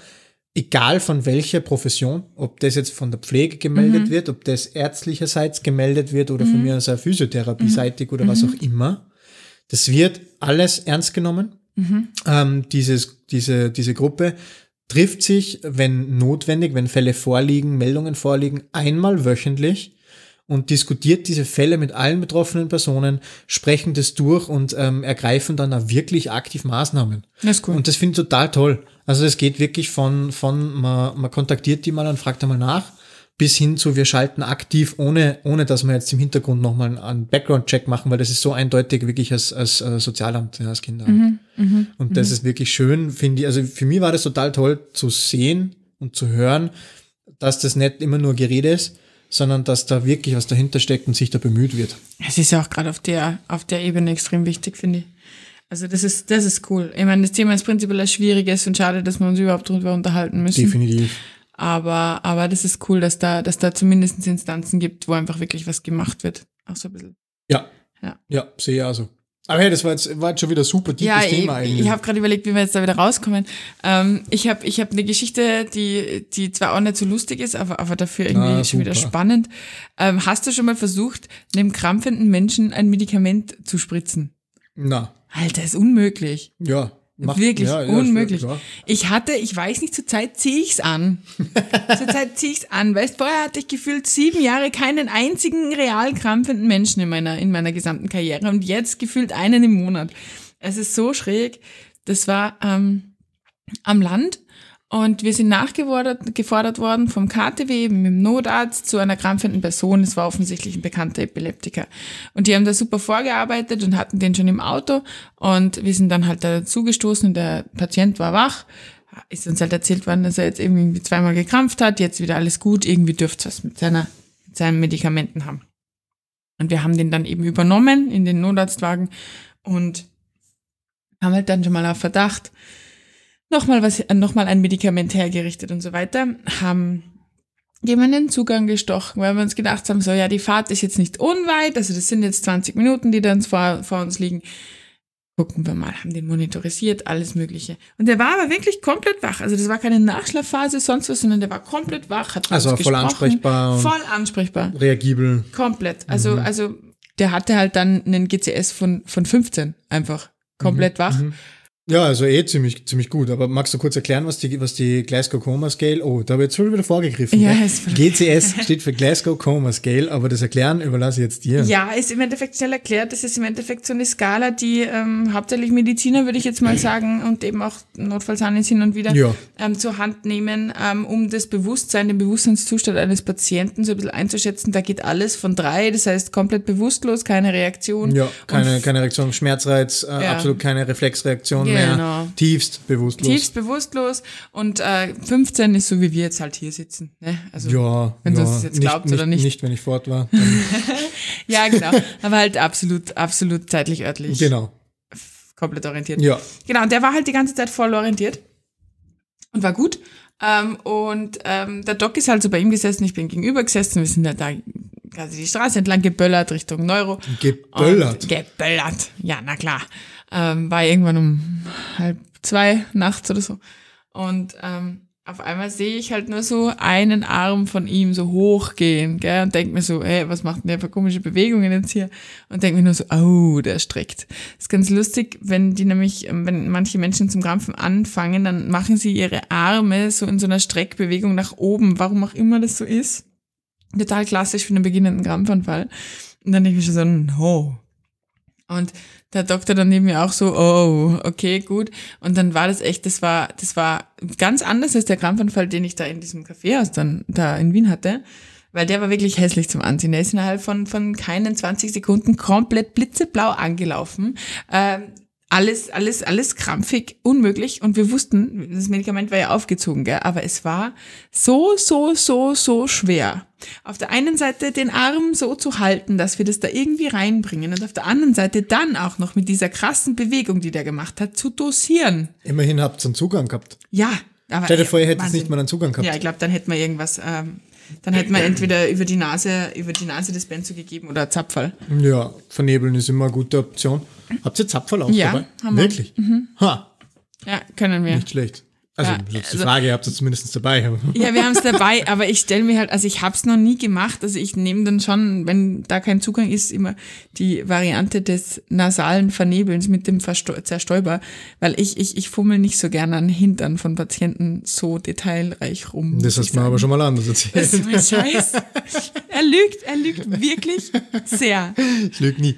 Speaker 2: egal von welcher Profession, ob das jetzt von der Pflege gemeldet mhm. wird, ob das ärztlicherseits gemeldet wird oder von mhm. mir aus physiotherapieseitig oder was mhm. auch immer, das wird alles ernst genommen Mhm. Ähm, dieses, diese, diese Gruppe trifft sich, wenn notwendig, wenn Fälle vorliegen, Meldungen vorliegen, einmal wöchentlich und diskutiert diese Fälle mit allen betroffenen Personen, sprechen das durch und ähm, ergreifen dann auch wirklich aktiv Maßnahmen.
Speaker 1: Das ist cool.
Speaker 2: Und das finde ich total toll. Also es geht wirklich von, von man, man kontaktiert die mal und fragt einmal nach, bis hin zu, wir schalten aktiv, ohne, ohne dass wir jetzt im Hintergrund nochmal einen Background-Check machen, weil das ist so eindeutig wirklich als, als äh, Sozialamt, ja, als Kinderamt. Mhm, mh, und das mh. ist wirklich schön, finde ich. Also für mich war das total toll zu sehen und zu hören, dass das nicht immer nur Gerede ist, sondern dass da wirklich was dahinter steckt und sich da bemüht wird.
Speaker 1: Es ist ja auch gerade auf der, auf der Ebene extrem wichtig, finde ich. Also das ist, das ist cool. Ich meine, das Thema ist prinzipiell ein schwieriges und schade, dass wir uns überhaupt darüber unterhalten müssen.
Speaker 2: Definitiv.
Speaker 1: Aber, aber das ist cool, dass da, dass da zumindest Instanzen gibt, wo einfach wirklich was gemacht wird. Auch so ein bisschen.
Speaker 2: Ja. Ja, ja sehe ich also. Aber hey, das war jetzt, war jetzt schon wieder super tiefes ja, Thema
Speaker 1: eigentlich. Ich habe gerade überlegt, wie wir jetzt da wieder rauskommen. Ähm, ich habe ich hab eine Geschichte, die, die zwar auch nicht so lustig ist, aber, aber dafür irgendwie Na, schon wieder spannend. Ähm, hast du schon mal versucht, einem krampfenden Menschen ein Medikament zu spritzen?
Speaker 2: Na.
Speaker 1: Alter, ist unmöglich.
Speaker 2: Ja.
Speaker 1: Macht, Wirklich ja, unmöglich. Ja, ich hatte, ich weiß nicht, zur Zeit ziehe ich's an. zur Zeit ziehe ich's an. Weißt, vorher hatte ich gefühlt sieben Jahre keinen einzigen real krampfenden Menschen in meiner, in meiner gesamten Karriere und jetzt gefühlt einen im Monat. Es ist so schräg. Das war ähm, am Land und wir sind nachgefordert gefordert worden vom KTW, mit dem Notarzt, zu einer krampfenden Person. Es war offensichtlich ein bekannter Epileptiker. Und die haben da super vorgearbeitet und hatten den schon im Auto. Und wir sind dann halt dazu gestoßen und der Patient war wach. Ist uns halt erzählt worden, dass er jetzt irgendwie zweimal gekrampft hat, jetzt wieder alles gut, irgendwie dürfte es was mit, seiner, mit seinen Medikamenten haben. Und wir haben den dann eben übernommen in den Notarztwagen und haben halt dann schon mal auf Verdacht, nochmal was, nochmal ein Medikament hergerichtet und so weiter, haben jemanden Zugang gestochen, weil wir uns gedacht haben, so, ja, die Fahrt ist jetzt nicht unweit, also das sind jetzt 20 Minuten, die dann vor, vor uns liegen. Gucken wir mal, haben den monitorisiert, alles Mögliche. Und der war aber wirklich komplett wach. Also das war keine Nachschlafphase, sonst was, sondern der war komplett wach. Hat
Speaker 2: also voll ansprechbar.
Speaker 1: Voll ansprechbar.
Speaker 2: Reagibel.
Speaker 1: Komplett. Also, mhm. also der hatte halt dann einen GCS von, von 15 einfach. Komplett mhm. wach. Mhm.
Speaker 2: Ja, also eh ziemlich, ziemlich gut. Aber magst du kurz erklären, was die, was die Glasgow Coma Scale, oh, da habe ich jetzt schon wieder vorgegriffen. Ja, GCS steht für Glasgow Coma Scale, aber das Erklären überlasse ich jetzt dir.
Speaker 1: Ja, ist im Endeffekt schnell erklärt. Das ist im Endeffekt so eine Skala, die ähm, hauptsächlich Mediziner, würde ich jetzt mal sagen, und eben auch Notfallsahnen hin und wieder ja. ähm, zur Hand nehmen, ähm, um das Bewusstsein, den Bewusstseinszustand eines Patienten so ein bisschen einzuschätzen. Da geht alles von drei, das heißt komplett bewusstlos, keine Reaktion.
Speaker 2: Ja, keine, keine Reaktion, Schmerzreiz, äh, ja. absolut keine Reflexreaktion. Ja mehr. Genau. Tiefst bewusstlos.
Speaker 1: Tiefst bewusstlos. Und äh, 15 ist so, wie wir jetzt halt hier sitzen. Ne?
Speaker 2: Also, ja, wenn ja. du es jetzt glaubst oder nicht. Nicht, wenn ich fort war.
Speaker 1: ja, genau. Aber halt absolut, absolut zeitlich örtlich.
Speaker 2: Genau.
Speaker 1: Komplett orientiert.
Speaker 2: Ja.
Speaker 1: Genau, und der war halt die ganze Zeit voll orientiert. Und war gut. Ähm, und ähm, der Doc ist halt so bei ihm gesessen, ich bin gegenüber gesessen, wir sind halt da quasi die Straße entlang geböllert Richtung Neuro.
Speaker 2: Geböllert?
Speaker 1: Und geböllert, ja, na klar. Ähm, war irgendwann um halb zwei nachts oder so. Und ähm, auf einmal sehe ich halt nur so einen Arm von ihm so hochgehen, gell, und denke mir so, ey, was macht denn der für komische Bewegungen jetzt hier? Und denke mir nur so, oh, der streckt. Das ist ganz lustig, wenn die nämlich, ähm, wenn manche Menschen zum Krampfen anfangen, dann machen sie ihre Arme so in so einer Streckbewegung nach oben, warum auch immer das so ist. Total klassisch für einen beginnenden Krampfanfall. Und dann denke ich mir so, no. Und der Doktor dann neben mir auch so, oh, okay, gut. Und dann war das echt, das war, das war ganz anders als der Krampfanfall, den ich da in diesem Kaffeehaus dann da in Wien hatte. Weil der war wirklich hässlich zum Anziehen. Der ist innerhalb von, von keinen 20 Sekunden komplett blitzeblau angelaufen. Ähm, alles, alles, alles krampfig, unmöglich. Und wir wussten, das Medikament war ja aufgezogen, gell? aber es war so, so, so, so schwer. Auf der einen Seite den Arm so zu halten, dass wir das da irgendwie reinbringen und auf der anderen Seite dann auch noch mit dieser krassen Bewegung, die der gemacht hat, zu dosieren.
Speaker 2: Immerhin habt ihr einen Zugang gehabt.
Speaker 1: Ja.
Speaker 2: Aber, Stell dir vor, ihr hättet nicht mal einen Zugang gehabt.
Speaker 1: Ja, ich glaube, dann hätten wir irgendwas ähm, dann hätte man entweder über die Nase, über die Nase das Benzo gegeben oder Zapfall.
Speaker 2: Ja, vernebeln ist immer eine gute Option. Habt ihr Zapfall auch
Speaker 1: ja,
Speaker 2: dabei?
Speaker 1: Haben
Speaker 2: Wirklich?
Speaker 1: Wir. Mhm. Ha. Ja, können wir.
Speaker 2: Nicht schlecht. Also, ja, die also, Frage, ihr habt es zumindest dabei.
Speaker 1: Ja, wir haben es dabei, aber ich stelle mir halt, also ich habe es noch nie gemacht. Also ich nehme dann schon, wenn da kein Zugang ist, immer die Variante des nasalen Vernebelns mit dem Versto Zerstäuber, weil ich, ich, ich fummel nicht so gerne an Hintern von Patienten so detailreich rum.
Speaker 2: Das hast du mir aber schon mal anders erzählt. Das ist
Speaker 1: mein Scheiß. Er lügt, er lügt wirklich sehr.
Speaker 2: Ich lüge nie.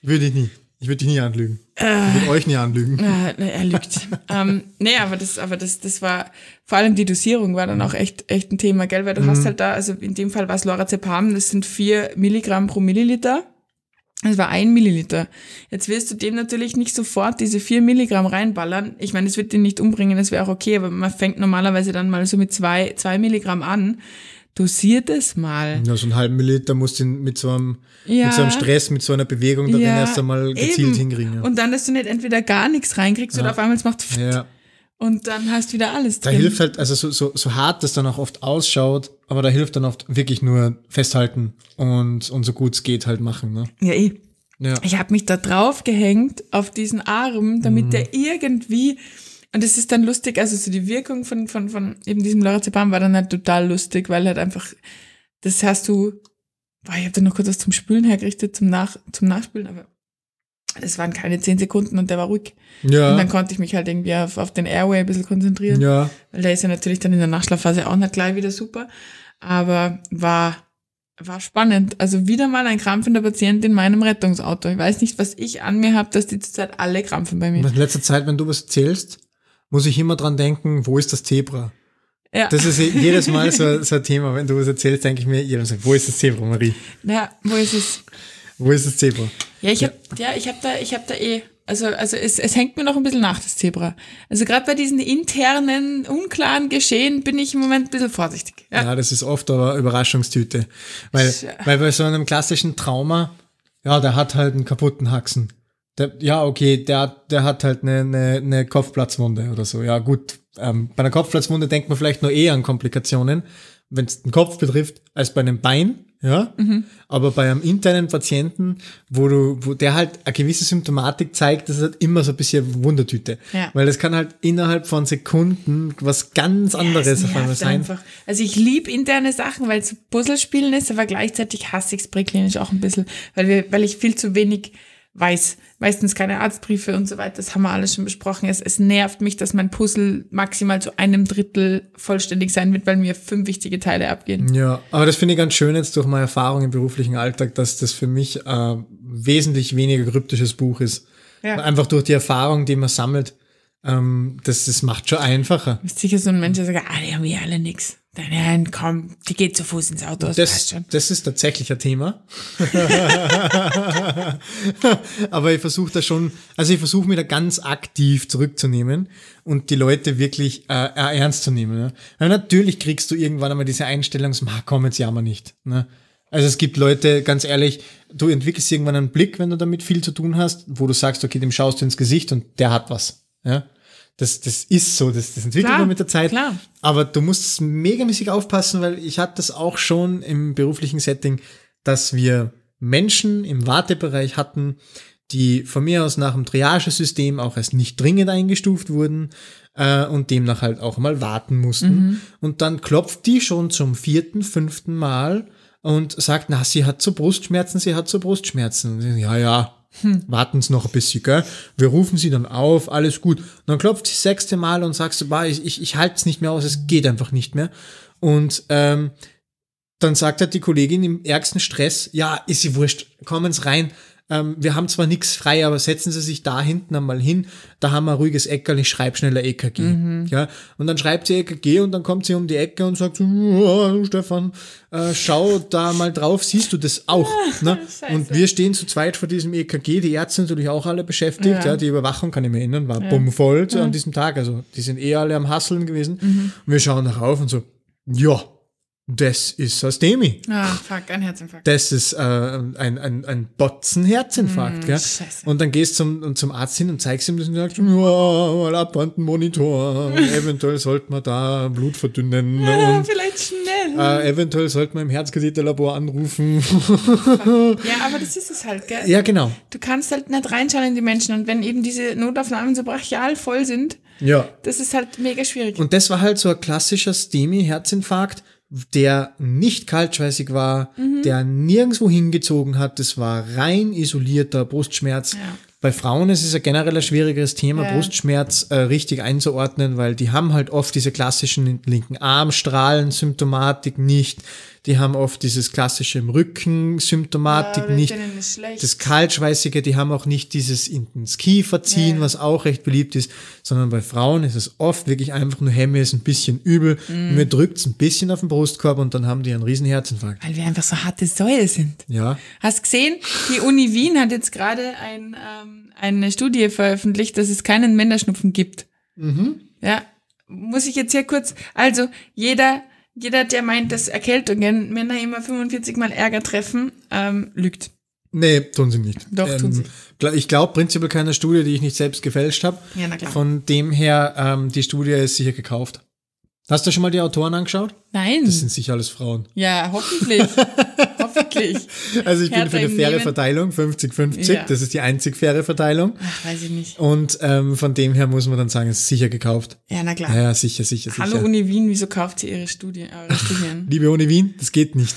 Speaker 2: Würde ich nie. Ich würde dich nie anlügen. Äh, ich würde euch nie anlügen.
Speaker 1: Äh, er lügt. ähm, nee, aber das, aber das, das war, vor allem die Dosierung war dann auch echt, echt ein Thema, gell? Weil du mhm. hast halt da, also in dem Fall war es Lorazepam, das sind vier Milligramm pro Milliliter. Das war ein Milliliter. Jetzt wirst du dem natürlich nicht sofort diese vier Milligramm reinballern. Ich meine, es wird den nicht umbringen, das wäre auch okay, aber man fängt normalerweise dann mal so mit zwei, zwei Milligramm an dosiert es mal.
Speaker 2: Ja, so einen halben Milliliter musst du mit so einem, ja, mit so einem Stress, mit so einer Bewegung darin ja, erst einmal gezielt eben. hinkriegen. Ja.
Speaker 1: Und dann, dass du nicht entweder gar nichts reinkriegst oder auf einmal es macht ja. und dann hast du wieder alles
Speaker 2: drin. Da hilft halt, also so, so, so hart das dann auch oft ausschaut, aber da hilft dann oft wirklich nur festhalten und, und so gut es geht halt machen. Ne?
Speaker 1: Ja, eh. Ja. Ich habe mich da drauf gehängt auf diesen Arm, damit mhm. der irgendwie und es ist dann lustig, also so die Wirkung von, von, von eben diesem Lorazepam war dann halt total lustig, weil halt einfach, das hast du, boah, ich habe dann noch kurz was zum Spülen hergerichtet, zum, Nach, zum Nachspülen, aber das waren keine zehn Sekunden und der war ruhig. Ja. Und dann konnte ich mich halt irgendwie auf, auf den Airway ein bisschen konzentrieren. Ja. Weil der ist ja natürlich dann in der Nachschlafphase auch nicht gleich wieder super. Aber war, war spannend. Also wieder mal ein krampfender Patient in meinem Rettungsauto. Ich weiß nicht, was ich an mir habe, dass die zurzeit alle krampfen bei mir.
Speaker 2: in letzter Zeit, wenn du was erzählst, muss ich immer dran denken, wo ist das Zebra? Ja. Das ist jedes Mal so, so ein Thema, wenn du was erzählst, denke ich mir, jedes Mal, wo ist das Zebra, Marie?
Speaker 1: Ja, wo ist es?
Speaker 2: Wo ist das Zebra?
Speaker 1: Ja, ich habe ja, ich habe da, ich habe da eh, also also es, es hängt mir noch ein bisschen nach das Zebra. Also gerade bei diesen internen unklaren Geschehen bin ich im Moment ein bisschen vorsichtig.
Speaker 2: Ja, ja das ist oft aber Überraschungstüte, weil ja. weil bei so einem klassischen Trauma, ja, der hat halt einen kaputten Haxen. Der, ja, okay, der, der hat halt eine, eine, eine Kopfplatzwunde oder so. Ja, gut. Ähm, bei einer Kopfplatzwunde denkt man vielleicht nur eher an Komplikationen, wenn es den Kopf betrifft, als bei einem Bein. Ja, mhm. aber bei einem internen Patienten, wo du, wo der halt eine gewisse Symptomatik zeigt, das ist halt immer so ein bisschen Wundertüte. Ja. Weil das kann halt innerhalb von Sekunden was ganz anderes
Speaker 1: ja, auf einmal sein. Einfach. Also ich liebe interne Sachen, weil es Puzzlespielen ist, aber gleichzeitig hasse ich es präklinisch auch ein bisschen, weil wir, weil ich viel zu wenig weiß meistens keine Arztbriefe und so weiter. Das haben wir alles schon besprochen. Es, es nervt mich, dass mein Puzzle maximal zu einem Drittel vollständig sein wird, weil mir fünf wichtige Teile abgehen.
Speaker 2: Ja, aber das finde ich ganz schön jetzt durch meine Erfahrung im beruflichen Alltag, dass das für mich ein wesentlich weniger kryptisches Buch ist. Ja. Einfach durch die Erfahrung, die man sammelt. Ähm, das, das macht schon einfacher.
Speaker 1: Du bist sicher so ein Mensch, der sagt, ah, die haben ja alle nix. Nein, komm, die geht zu Fuß ins Auto.
Speaker 2: Das, das, das ist tatsächlich ein Thema. Aber ich versuche da schon, also ich versuche mich da ganz aktiv zurückzunehmen und die Leute wirklich äh, ernst zu nehmen. Ne? Weil natürlich kriegst du irgendwann einmal diese Einstellung, komm, jetzt jammer nicht. Ne? Also es gibt Leute, ganz ehrlich, du entwickelst irgendwann einen Blick, wenn du damit viel zu tun hast, wo du sagst, okay, dem schaust du ins Gesicht und der hat was. Ja? Das, das ist so, das, das entwickelt klar, man mit der Zeit. Klar. Aber du musst megamäßig aufpassen, weil ich hatte das auch schon im beruflichen Setting, dass wir Menschen im Wartebereich hatten, die von mir aus nach dem Triagesystem auch als nicht dringend eingestuft wurden, äh, und demnach halt auch mal warten mussten. Mhm. Und dann klopft die schon zum vierten, fünften Mal und sagt, na, sie hat so Brustschmerzen, sie hat so Brustschmerzen. Ja, ja, hm. warten Sie noch ein bisschen, gell? Wir rufen Sie dann auf, alles gut. Und dann klopft sie sechste Mal und sagst, bah, ich, ich, ich halte es nicht mehr aus, es geht einfach nicht mehr. Und ähm, dann sagt halt die Kollegin im ärgsten Stress, ja, ist sie wurscht, kommen Sie rein, ähm, wir haben zwar nichts frei, aber setzen Sie sich da hinten einmal hin, da haben wir ein ruhiges Eckerl, ich schreibe schneller EKG. Mhm. Ja, und dann schreibt sie EKG und dann kommt sie um die Ecke und sagt so, oh, Stefan, äh, schau da mal drauf, siehst du das auch? ne? Und wir stehen zu zweit vor diesem EKG, die Ärzte natürlich auch alle beschäftigt, ja. ja die Überwachung, kann ich mir erinnern, war ja. bummvoll ja. an diesem Tag, also die sind eh alle am Hasseln gewesen. Mhm. Und wir schauen nach auf und so, ja, das ist Systemi.
Speaker 1: Ah, fuck, ein Herzinfarkt.
Speaker 2: Das ist äh, ein, ein, ein Botzen-Herzinfarkt. Mm, gell? Und dann gehst du zum, zum Arzt hin und zeigst ihm das und sagst, ja, mal Abwandenmonitor, eventuell sollte man da Blut verdünnen.
Speaker 1: Ja, und, vielleicht schnell.
Speaker 2: Äh, eventuell sollte man im Herzkatheterlabor anrufen.
Speaker 1: ja, aber das ist es halt, gell?
Speaker 2: Ja, genau.
Speaker 1: Du kannst halt nicht reinschauen in die Menschen und wenn eben diese Notaufnahmen so brachial voll sind,
Speaker 2: ja.
Speaker 1: das ist halt mega schwierig.
Speaker 2: Und das war halt so ein klassischer STEMI-Herzinfarkt der nicht kaltschweißig war, mhm. der nirgendwo hingezogen hat. Das war rein isolierter Brustschmerz. Ja. Bei Frauen ist es ja generell ein schwierigeres Thema, ja. Brustschmerz äh, richtig einzuordnen, weil die haben halt oft diese klassischen linken Armstrahlen, Symptomatik nicht. Die haben oft dieses klassische im Rücken Symptomatik ja, nicht. Das Kaltschweißige, die haben auch nicht dieses ins Kiefer ziehen, ja. was auch recht beliebt ist, sondern bei Frauen ist es oft wirklich einfach nur Hemme ist ein bisschen übel und mir drückt es ein bisschen auf den Brustkorb und dann haben die einen riesen Herzinfarkt.
Speaker 1: Weil wir einfach so harte Säue sind.
Speaker 2: Ja.
Speaker 1: Hast gesehen, die Uni Wien hat jetzt gerade ein, ähm, eine Studie veröffentlicht, dass es keinen Männerschnupfen gibt.
Speaker 2: Mhm.
Speaker 1: Ja, muss ich jetzt hier kurz, also jeder jeder, der meint, dass Erkältungen Männer immer 45 Mal Ärger treffen, ähm, lügt.
Speaker 2: Nee, tun sie nicht.
Speaker 1: Doch, ähm, tun sie.
Speaker 2: Ich glaube prinzipiell keine Studie, die ich nicht selbst gefälscht habe.
Speaker 1: Ja, na klar.
Speaker 2: Von dem her, ähm, die Studie ist sicher gekauft. Hast du schon mal die Autoren angeschaut?
Speaker 1: Nein.
Speaker 2: Das sind sicher alles Frauen.
Speaker 1: Ja, hoffentlich. hoffentlich.
Speaker 2: Also ich Härter bin für eine faire Nehmen. Verteilung, 50-50. Ja. Das ist die einzig faire Verteilung.
Speaker 1: Ach, weiß ich nicht.
Speaker 2: Und ähm, von dem her muss man dann sagen, es ist sicher gekauft.
Speaker 1: Ja, na klar.
Speaker 2: Ja, sicher, sicher, sicher.
Speaker 1: Hallo Uni Wien, wieso kauft sie ihre Studien, eure Studien?
Speaker 2: Liebe Uni Wien, das geht nicht.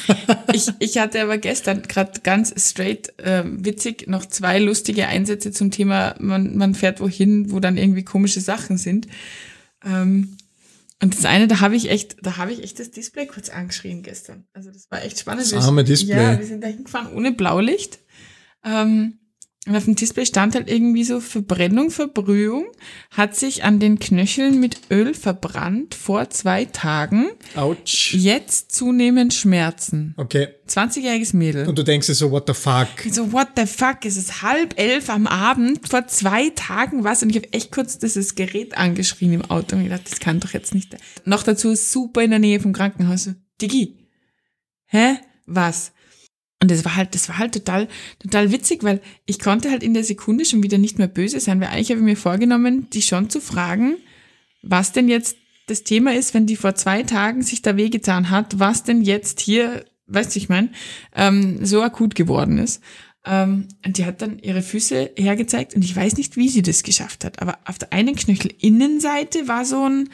Speaker 1: ich, ich hatte aber gestern gerade ganz straight äh, witzig noch zwei lustige Einsätze zum Thema, man, man fährt wohin, wo dann irgendwie komische Sachen sind. Ähm, und das eine, da habe ich echt, da habe ich echt das Display kurz angeschrien gestern. Also das war echt spannend.
Speaker 2: Das arme Display.
Speaker 1: Ja, wir sind da hingefahren ohne Blaulicht. Ähm, und auf dem Display stand halt irgendwie so Verbrennung, Verbrühung, hat sich an den Knöcheln mit Öl verbrannt vor zwei Tagen.
Speaker 2: Autsch.
Speaker 1: Jetzt zunehmend Schmerzen.
Speaker 2: Okay.
Speaker 1: 20-jähriges Mädel.
Speaker 2: Und du denkst dir so, what the fuck?
Speaker 1: So, what the fuck? Es ist halb elf am Abend, vor zwei Tagen was? Und ich habe echt kurz dieses Gerät angeschrien im Auto und gedacht, das kann doch jetzt nicht. Noch dazu super in der Nähe vom Krankenhaus. Digi. Hä? Was? Und das war halt, das war halt total, total witzig, weil ich konnte halt in der Sekunde schon wieder nicht mehr böse sein, weil eigentlich habe ich mir vorgenommen, die schon zu fragen, was denn jetzt das Thema ist, wenn die vor zwei Tagen sich da wehgetan hat, was denn jetzt hier, weißt du, ich meine, ähm, so akut geworden ist. Ähm, und die hat dann ihre Füße hergezeigt und ich weiß nicht, wie sie das geschafft hat, aber auf der einen Knöchelinnenseite war so ein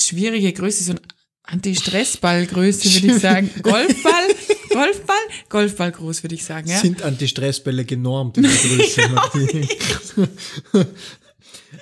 Speaker 1: schwierige Größe, so ein Anti-Stressball-Größe, würde ich sagen. Golfball, Golfball, Golfball groß, würde ich sagen. Ja?
Speaker 2: Sind Anti-Stressbälle genormt in der Größe?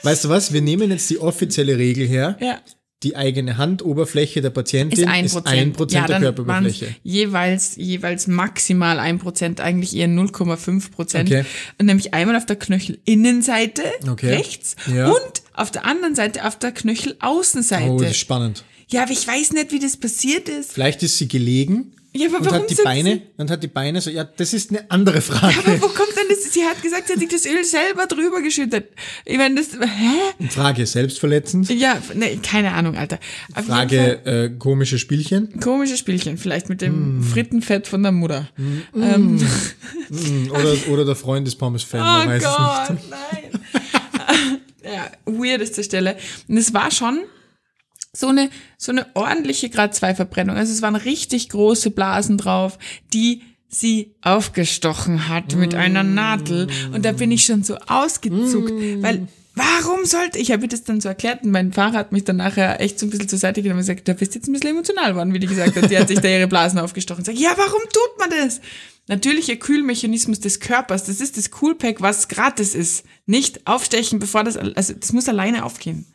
Speaker 2: weißt du was? Wir nehmen jetzt die offizielle Regel her.
Speaker 1: Ja.
Speaker 2: Die eigene Handoberfläche der Patientin ist ein Prozent, ist ein Prozent ja, der Körperoberfläche.
Speaker 1: Jeweils, jeweils maximal ein Prozent, eigentlich eher 0,5 Prozent. Okay. Und nämlich einmal auf der Knöchelinnenseite okay. rechts ja. und auf der anderen Seite auf der Knöchelaußenseite. Oh,
Speaker 2: das ist spannend.
Speaker 1: Ja, aber ich weiß nicht, wie das passiert ist.
Speaker 2: Vielleicht ist sie gelegen.
Speaker 1: Ja, aber
Speaker 2: und
Speaker 1: warum
Speaker 2: hat die Beine sie? und hat die Beine so, ja, das ist eine andere Frage. Ja,
Speaker 1: aber wo kommt denn das? Sie hat gesagt, sie hat sich das Öl selber drüber geschüttet. Ich meine, das, hä?
Speaker 2: Frage, selbstverletzend?
Speaker 1: Ja, ne, keine Ahnung, Alter.
Speaker 2: Auf Frage, äh, komische Spielchen?
Speaker 1: Komische Spielchen, vielleicht mit dem mm. Frittenfett von der Mutter.
Speaker 2: Mm. Ähm. Mm. Oder, oder der Freund des Pommes-Fan,
Speaker 1: oh man weiß Gott, nicht. nein. ja, weirdeste Stelle. Und es war schon so eine, so eine ordentliche Grad-2-Verbrennung. Also es waren richtig große Blasen drauf, die sie aufgestochen hat mit einer Nadel. Und da bin ich schon so ausgezuckt, mm. weil warum sollte, ich habe ihr das dann so erklärt und mein Fahrer hat mich dann nachher echt so ein bisschen zur Seite genommen und gesagt, da bist jetzt ein bisschen emotional geworden, wie die gesagt hat, die hat sich da ihre Blasen aufgestochen. Sag, ja, warum tut man das? Natürlicher Kühlmechanismus des Körpers, das ist das Coolpack, was gratis ist. Nicht aufstechen, bevor das, also das muss alleine aufgehen.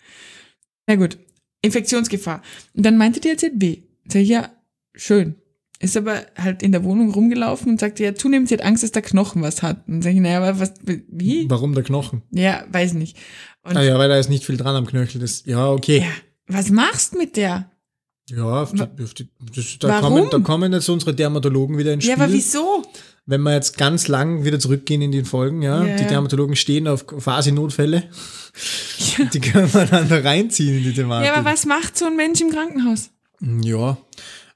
Speaker 1: Na gut, Infektionsgefahr. Und dann meinte die jetzt weh. Sag ich, ja, schön. Ist aber halt in der Wohnung rumgelaufen und sagte, ja, zunehmend sie hat Angst, dass der Knochen was hat. Und sag ich, naja, aber was, wie?
Speaker 2: Warum der Knochen?
Speaker 1: Ja, weiß nicht.
Speaker 2: Und ah ja, weil da ist nicht viel dran am Knöchel. Das, ja, okay. Ja,
Speaker 1: was machst mit der?
Speaker 2: Ja, auf die, auf die, das, da, Warum? kommen, da kommen jetzt unsere Dermatologen wieder ins Spiel. Ja,
Speaker 1: aber wieso?
Speaker 2: Wenn wir jetzt ganz lang wieder zurückgehen in den Folgen, ja, ja die Dermatologen stehen auf quasi Notfälle. Ja. Die können wir dann da reinziehen in die Thematik.
Speaker 1: Ja, aber was macht so ein Mensch im Krankenhaus?
Speaker 2: Ja,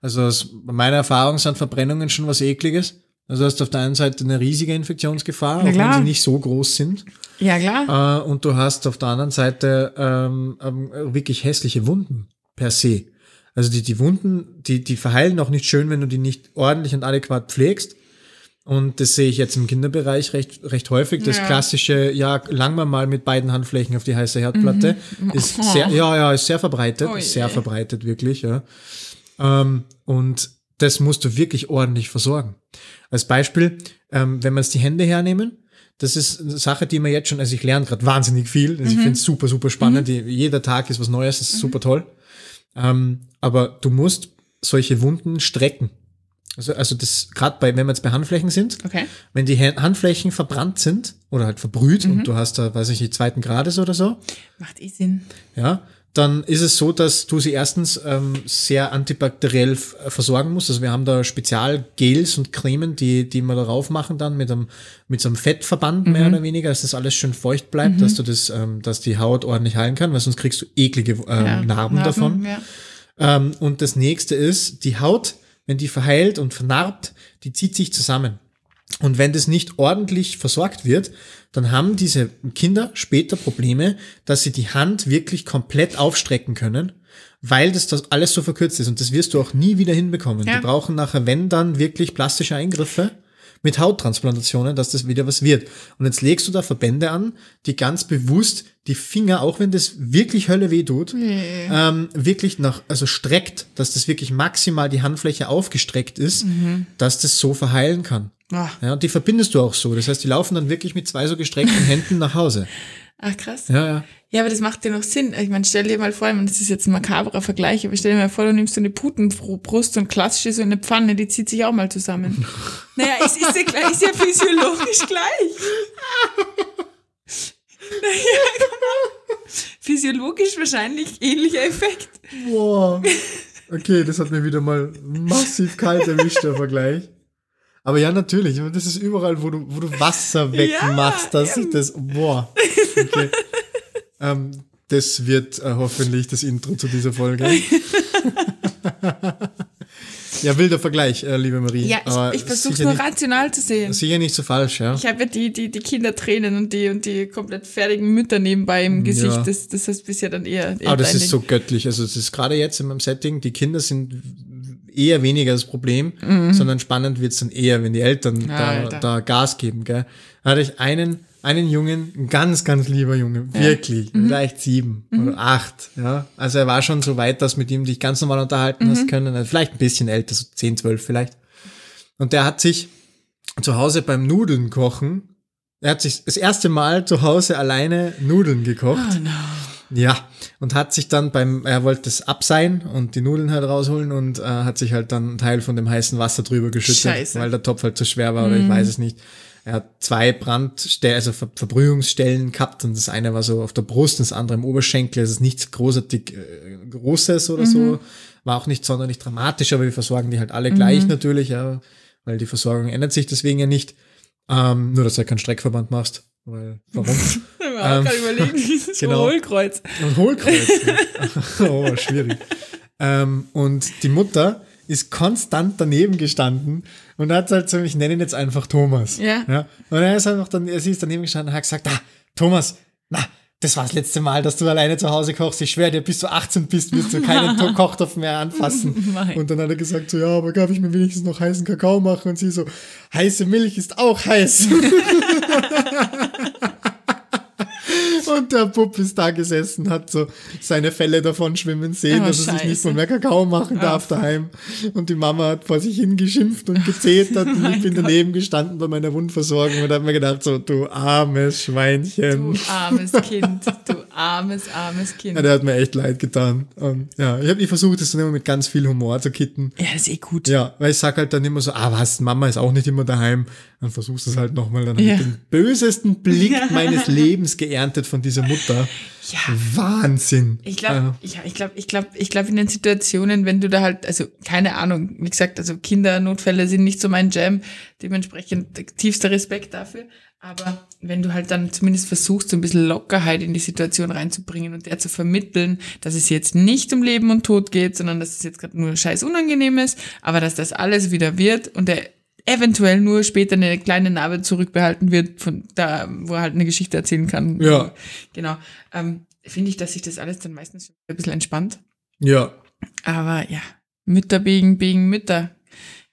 Speaker 2: also aus meiner Erfahrung sind Verbrennungen schon was Ekliges. Also hast du auf der einen Seite eine riesige Infektionsgefahr, auch wenn sie nicht so groß sind.
Speaker 1: Ja, klar.
Speaker 2: Äh, und du hast auf der anderen Seite ähm, ähm, wirklich hässliche Wunden per se. Also die, die Wunden, die, die verheilen auch nicht schön, wenn du die nicht ordentlich und adäquat pflegst. Und das sehe ich jetzt im Kinderbereich recht, recht häufig. Das ja. klassische, ja, lang mal mit beiden Handflächen auf die heiße Herdplatte, mhm. ist sehr, ja, ja, ist sehr verbreitet, oh sehr verbreitet, wirklich, ja. Ähm, und das musst du wirklich ordentlich versorgen. Als Beispiel, ähm, wenn wir jetzt die Hände hernehmen, das ist eine Sache, die man jetzt schon, also ich lerne gerade wahnsinnig viel. Also mhm. Ich finde es super, super spannend. Mhm. Jeder Tag ist was Neues, das ist mhm. super toll. Ähm, aber du musst solche Wunden strecken. Also, also das, gerade bei, wenn wir jetzt bei Handflächen sind,
Speaker 1: okay.
Speaker 2: wenn die Handflächen verbrannt sind oder halt verbrüht mhm. und du hast da, weiß ich nicht, zweiten Grades oder so.
Speaker 1: Macht eh Sinn.
Speaker 2: Ja, dann ist es so, dass du sie erstens ähm, sehr antibakteriell äh, versorgen musst. Also wir haben da Spezialgels und Cremen, die, die wir darauf machen dann mit einem, mit so einem Fettverband mehr mhm. oder weniger, dass das alles schön feucht bleibt, mhm. dass du das, ähm, dass die Haut ordentlich heilen kann, weil sonst kriegst du eklige ähm, ja, Narben, Narben, davon. Ja. Ähm, und das nächste ist, die Haut, wenn die verheilt und vernarbt, die zieht sich zusammen. Und wenn das nicht ordentlich versorgt wird, dann haben diese Kinder später Probleme, dass sie die Hand wirklich komplett aufstrecken können, weil das, das alles so verkürzt ist. Und das wirst du auch nie wieder hinbekommen. Ja. Die brauchen nachher, wenn dann, wirklich plastische Eingriffe mit Hauttransplantationen, dass das wieder was wird. Und jetzt legst du da Verbände an, die ganz bewusst die Finger, auch wenn das wirklich Hölle weh tut, nee. ähm, wirklich nach, also streckt, dass das wirklich maximal die Handfläche aufgestreckt ist, mhm. dass das so verheilen kann. Ach. Ja, und die verbindest du auch so. Das heißt, die laufen dann wirklich mit zwei so gestreckten Händen nach Hause.
Speaker 1: Ach krass.
Speaker 2: Ja, ja.
Speaker 1: Ja, aber das macht dir noch Sinn. Ich meine, stell dir mal vor, ich meine, das ist jetzt ein makaberer Vergleich, aber stell dir mal vor, du nimmst so eine Putenbrust und klatscht so eine Pfanne, die zieht sich auch mal zusammen. naja, es ist, ja, ist ja physiologisch gleich. naja, Physiologisch wahrscheinlich ähnlicher Effekt.
Speaker 2: Boah. Okay, das hat mir wieder mal massiv kalt erwischt, der Vergleich. Aber ja, natürlich. Das ist überall, wo du, wo du Wasser wegmachst. Ja, das, das, boah. Okay. Ähm, das wird äh, hoffentlich das Intro zu dieser Folge. ja, wilder Vergleich, äh, liebe Marie.
Speaker 1: Ja, ich, ich versuche es nur nicht, rational zu sehen.
Speaker 2: Sicher nicht so falsch, ja.
Speaker 1: Ich habe ja die, die, die Kindertränen und die, und die komplett fertigen Mütter nebenbei im Gesicht. Ja. Das, das heißt bisher dann eher.
Speaker 2: eher Aber das ist so göttlich. Also, es ist gerade jetzt in meinem Setting, die Kinder sind eher weniger das Problem, mhm. sondern spannend wird's dann eher, wenn die Eltern da, da, Gas geben. Gell? Da hatte ich einen, einen Jungen, ein ganz, ganz lieber Junge, ja. wirklich, mhm. vielleicht sieben mhm. oder acht. Ja? Also er war schon so weit, dass mit ihm dich ganz normal unterhalten hast mhm. können. Also vielleicht ein bisschen älter, so zehn, zwölf vielleicht. Und der hat sich zu Hause beim Nudeln kochen, er hat sich das erste Mal zu Hause alleine Nudeln gekocht. Oh no. Ja, und hat sich dann beim, er wollte es abseihen und die Nudeln halt rausholen und äh, hat sich halt dann einen Teil von dem heißen Wasser drüber geschüttet, Scheiße. weil der Topf halt zu schwer war oder ich mhm. weiß es nicht. Er hat zwei Brandstellen, also Ver Verbrühungsstellen gehabt und das eine war so auf der Brust und das andere im Oberschenkel. Es ist nichts großartig äh, Großes oder mhm. so. War auch nicht sonderlich dramatisch, aber wir versorgen die halt alle mhm. gleich natürlich, ja, weil die Versorgung ändert sich deswegen ja nicht. Ähm, nur, dass du halt keinen Streckverband machst. Weil, warum?
Speaker 1: ähm, kann überlegen, dieses genau. Hohlkreuz.
Speaker 2: Ein Hohlkreuz. oh, schwierig. ähm, und die Mutter ist konstant daneben gestanden und hat halt so, ich nenne ihn jetzt einfach Thomas.
Speaker 1: Ja.
Speaker 2: ja. Und er ist einfach dann, sie ist daneben gestanden und hat gesagt, ah, Thomas, na, das war das letzte Mal, dass du alleine zu Hause kochst. Ich schwöre dir, bis du 18 bist, wirst du keinen Kochtopf mehr anfassen. Nein. Und dann hat er gesagt, so, ja, aber darf ich mir wenigstens noch heißen Kakao machen? Und sie so, heiße Milch ist auch heiß. Und der Bub ist da gesessen, hat so seine Fälle davon schwimmen sehen, oh, dass er sich nicht mal mehr Kakao machen darf oh. daheim. Und die Mama hat vor sich hingeschimpft und gezetert und ich bin oh daneben gestanden bei meiner Wundversorgung und habe mir gedacht, so, du armes Schweinchen.
Speaker 1: Du armes Kind, du armes, armes Kind.
Speaker 2: Ja, der hat mir echt leid getan. Und ja, ich habe ich versucht, das dann immer mit ganz viel Humor zu kitten.
Speaker 1: Ja, das ist eh gut.
Speaker 2: Ja, weil ich sag halt dann immer so, ah was, Mama ist auch nicht immer daheim. Dann versuchst du es halt nochmal, dann ja. den bösesten Blick meines Lebens geerntet von dieser Mutter. Ja. Wahnsinn.
Speaker 1: Ich glaube, ja. ich glaube, ich glaube, ich glaube in den Situationen, wenn du da halt, also keine Ahnung, wie gesagt, also Kindernotfälle sind nicht so mein Jam, dementsprechend tiefster Respekt dafür. Aber wenn du halt dann zumindest versuchst, so ein bisschen Lockerheit in die Situation reinzubringen und der zu vermitteln, dass es jetzt nicht um Leben und Tod geht, sondern dass es jetzt gerade nur scheiß unangenehm ist, aber dass das alles wieder wird und der eventuell nur später eine kleine Narbe zurückbehalten wird, von da, wo er halt eine Geschichte erzählen kann.
Speaker 2: Ja.
Speaker 1: Genau. Ähm, Finde ich, dass sich das alles dann meistens ein bisschen entspannt.
Speaker 2: Ja.
Speaker 1: Aber ja, Mütter biegen, biegen Mütter.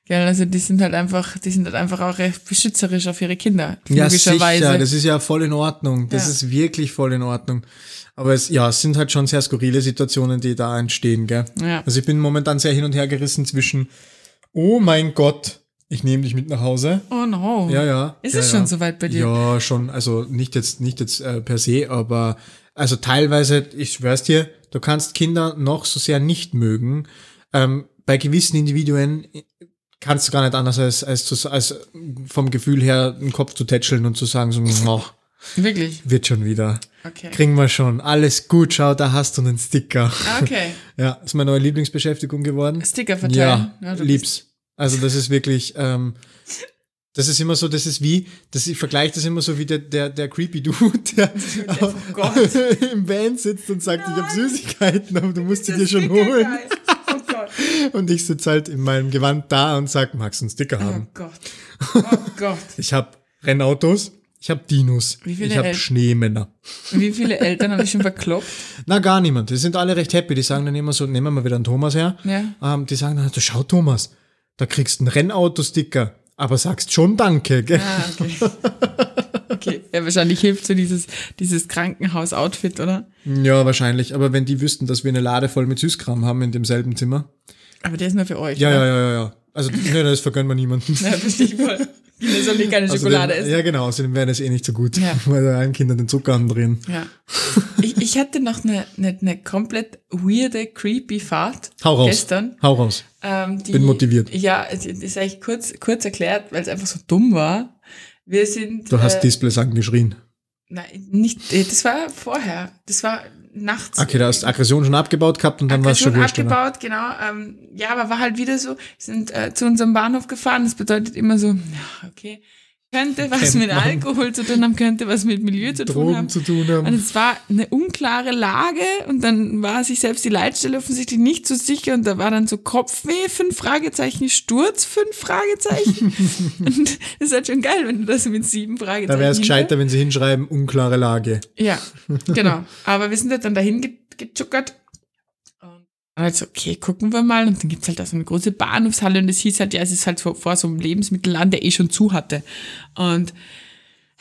Speaker 1: Gell, also die sind halt einfach, die sind halt einfach auch recht beschützerisch auf ihre Kinder.
Speaker 2: Ja, sicher, das ist ja voll in Ordnung. Das ja. ist wirklich voll in Ordnung. Aber es, ja, es sind halt schon sehr skurrile Situationen, die da entstehen, gell?
Speaker 1: Ja.
Speaker 2: Also ich bin momentan sehr hin und her gerissen zwischen, oh mein Gott, ich nehme dich mit nach Hause.
Speaker 1: Oh no.
Speaker 2: Ja, ja.
Speaker 1: Ist
Speaker 2: ja,
Speaker 1: es
Speaker 2: ja.
Speaker 1: schon soweit bei dir?
Speaker 2: Ja, schon. Also nicht jetzt, nicht jetzt äh, per se, aber also teilweise, ich schwör's dir, du kannst Kinder noch so sehr nicht mögen. Ähm, bei gewissen Individuen kannst du gar nicht anders als, als, zu, als vom Gefühl her den Kopf zu tätscheln und zu sagen so, oh,
Speaker 1: Wirklich?
Speaker 2: Wird schon wieder.
Speaker 1: Okay.
Speaker 2: Kriegen wir schon. Alles gut, schau, da hast du einen Sticker.
Speaker 1: Okay.
Speaker 2: Ja, ist meine neue Lieblingsbeschäftigung geworden.
Speaker 1: Sticker verteilen.
Speaker 2: Ja, ja lieb's. Also das ist wirklich, ähm, das ist immer so, das ist wie, das, ich vergleiche das immer so wie der, der, der creepy Dude, der oh im Van sitzt und sagt, Nein. ich habe Süßigkeiten, aber du musst sie dir schon holen. Oh. Und ich sitze halt in meinem Gewand da und sag, magst du einen Sticker oh haben?
Speaker 1: Oh Gott. Oh Gott.
Speaker 2: ich habe Rennautos, ich habe Dinos, ich habe Schneemänner.
Speaker 1: Wie viele Eltern habe ich schon verkloppt?
Speaker 2: Na, gar niemand. Die sind alle recht happy. Die sagen dann immer so, nehmen wir mal wieder einen Thomas her.
Speaker 1: Ja.
Speaker 2: Ähm, die sagen dann, du schau Thomas, da kriegst du einen Rennauto-Sticker, aber sagst schon Danke. Gell?
Speaker 1: Ah, okay. okay. Ja, wahrscheinlich hilft so dieses, dieses Krankenhaus-Outfit, oder?
Speaker 2: Ja, wahrscheinlich. Aber wenn die wüssten, dass wir eine Lade voll mit Süßkram haben in demselben Zimmer.
Speaker 1: Aber der ist nur für euch.
Speaker 2: Ja, ja, ja, ja, ja. Also, ne, das vergönnen wir niemandem.
Speaker 1: Ja, ich voll. Kinder sollen nicht keine also Schokolade
Speaker 2: essen. Ja, genau, außerdem wäre das eh nicht so gut, ja. weil da allen Kindern den Zucker andrehen.
Speaker 1: Ja. Ich, ich hatte noch eine, eine, eine komplett weirde, creepy Fahrt
Speaker 2: Hau raus.
Speaker 1: gestern.
Speaker 2: Hau raus.
Speaker 1: Ähm, die,
Speaker 2: Bin motiviert.
Speaker 1: Ja, das ist eigentlich kurz, kurz erklärt, weil es einfach so dumm war. Wir sind.
Speaker 2: Du hast äh, Displays angeschrien.
Speaker 1: Nein, nicht, äh, das war vorher. Das war nachts.
Speaker 2: Okay, da hast Aggression schon abgebaut gehabt und dann war es schon
Speaker 1: wurscht. abgebaut, genau. Ähm, ja, aber war halt wieder so, wir sind äh, zu unserem Bahnhof gefahren. Das bedeutet immer so, ja, okay, könnte was mit. Alkohol zu tun haben, könnte was mit Milieu zu
Speaker 2: Drogen
Speaker 1: tun haben.
Speaker 2: zu tun haben.
Speaker 1: Und es war eine unklare Lage und dann war sich selbst die Leitstelle offensichtlich nicht so sicher und da war dann so Kopfweh, fünf Fragezeichen, Sturz, fünf Fragezeichen. und das ist halt schon geil, wenn du das mit sieben Fragezeichen.
Speaker 2: Da wäre es gescheiter, wenn sie hinschreiben, unklare Lage.
Speaker 1: Ja, genau. Aber wir sind halt dann dahin gezuckert also, okay, gucken wir mal. Und dann gibt's halt da so eine große Bahnhofshalle und es hieß halt, ja, es ist halt vor, vor so einem Lebensmittelladen, der eh schon zu hatte. Und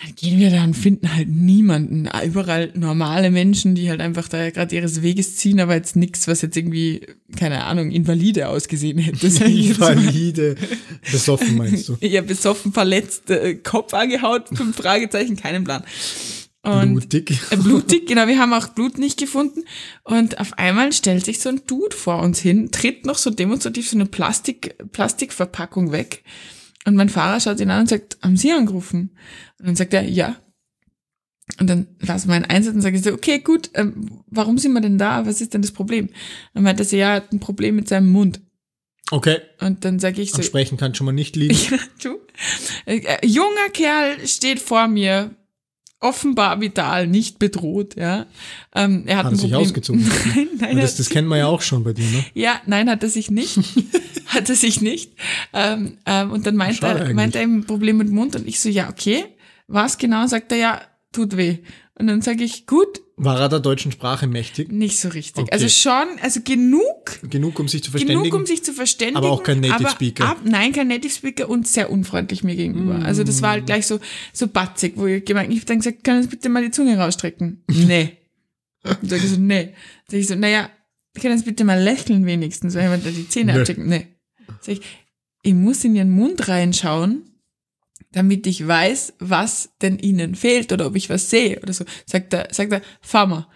Speaker 1: dann gehen wir da und finden halt niemanden. Überall normale Menschen, die halt einfach da gerade ihres Weges ziehen, aber jetzt nichts, was jetzt irgendwie, keine Ahnung, Invalide ausgesehen hätte.
Speaker 2: Invalide. Besoffen meinst du?
Speaker 1: Ja, besoffen, verletzt, äh, Kopf angehaut, fünf Fragezeichen, keinen Plan. Und
Speaker 2: blutig.
Speaker 1: Äh, blutig, genau. Wir haben auch Blut nicht gefunden. Und auf einmal stellt sich so ein Dude vor uns hin, tritt noch so demonstrativ so eine Plastik, Plastikverpackung weg. Und mein Fahrer schaut ihn an und sagt, haben Sie angerufen? Und dann sagt er, ja. Und dann war es mein Einsatz und sage ich so, okay, gut, ähm, warum sind wir denn da? Was ist denn das Problem? Dann meinte er, ja, er hat ein Problem mit seinem Mund.
Speaker 2: Okay.
Speaker 1: Und dann sage ich so.
Speaker 2: Und sprechen kann schon mal nicht liegen.
Speaker 1: ja, du. Äh, junger Kerl steht vor mir, offenbar vital, nicht bedroht, ja. Ähm, er hat,
Speaker 2: hat er sich ausgezogen. nein, nein. Das, das kennt man ja auch schon bei dir, ne?
Speaker 1: Ja, nein, hat er sich nicht. hat er sich nicht. Ähm, ähm, und dann meint er, meint er ein Problem mit dem Mund und ich so, ja, okay. Was genau? Sagt er, ja, tut weh. Und dann sage ich, gut,
Speaker 2: War er der deutschen Sprache mächtig?
Speaker 1: Nicht so richtig. Okay. Also schon, also genug.
Speaker 2: Genug, um sich zu verständigen.
Speaker 1: Genug, um sich zu verständigen.
Speaker 2: Aber auch kein Native Speaker.
Speaker 1: Ab, nein, kein Native Speaker und sehr unfreundlich mir gegenüber. Mm. Also das war halt gleich so, so batzig, wo ich gemeint, ich habe dann gesagt, kann ich bitte mal die Zunge rausstrecken? nee. Und sag ich so, nee. Sag ich so, naja, kann das bitte mal lächeln wenigstens, weil jemand da die Zähne nee. Nee. Sag ich, ich muss in ihren Mund reinschauen damit ich weiß, was denn ihnen fehlt oder ob ich was sehe oder so. Sagt er, sagt er, fahr mal.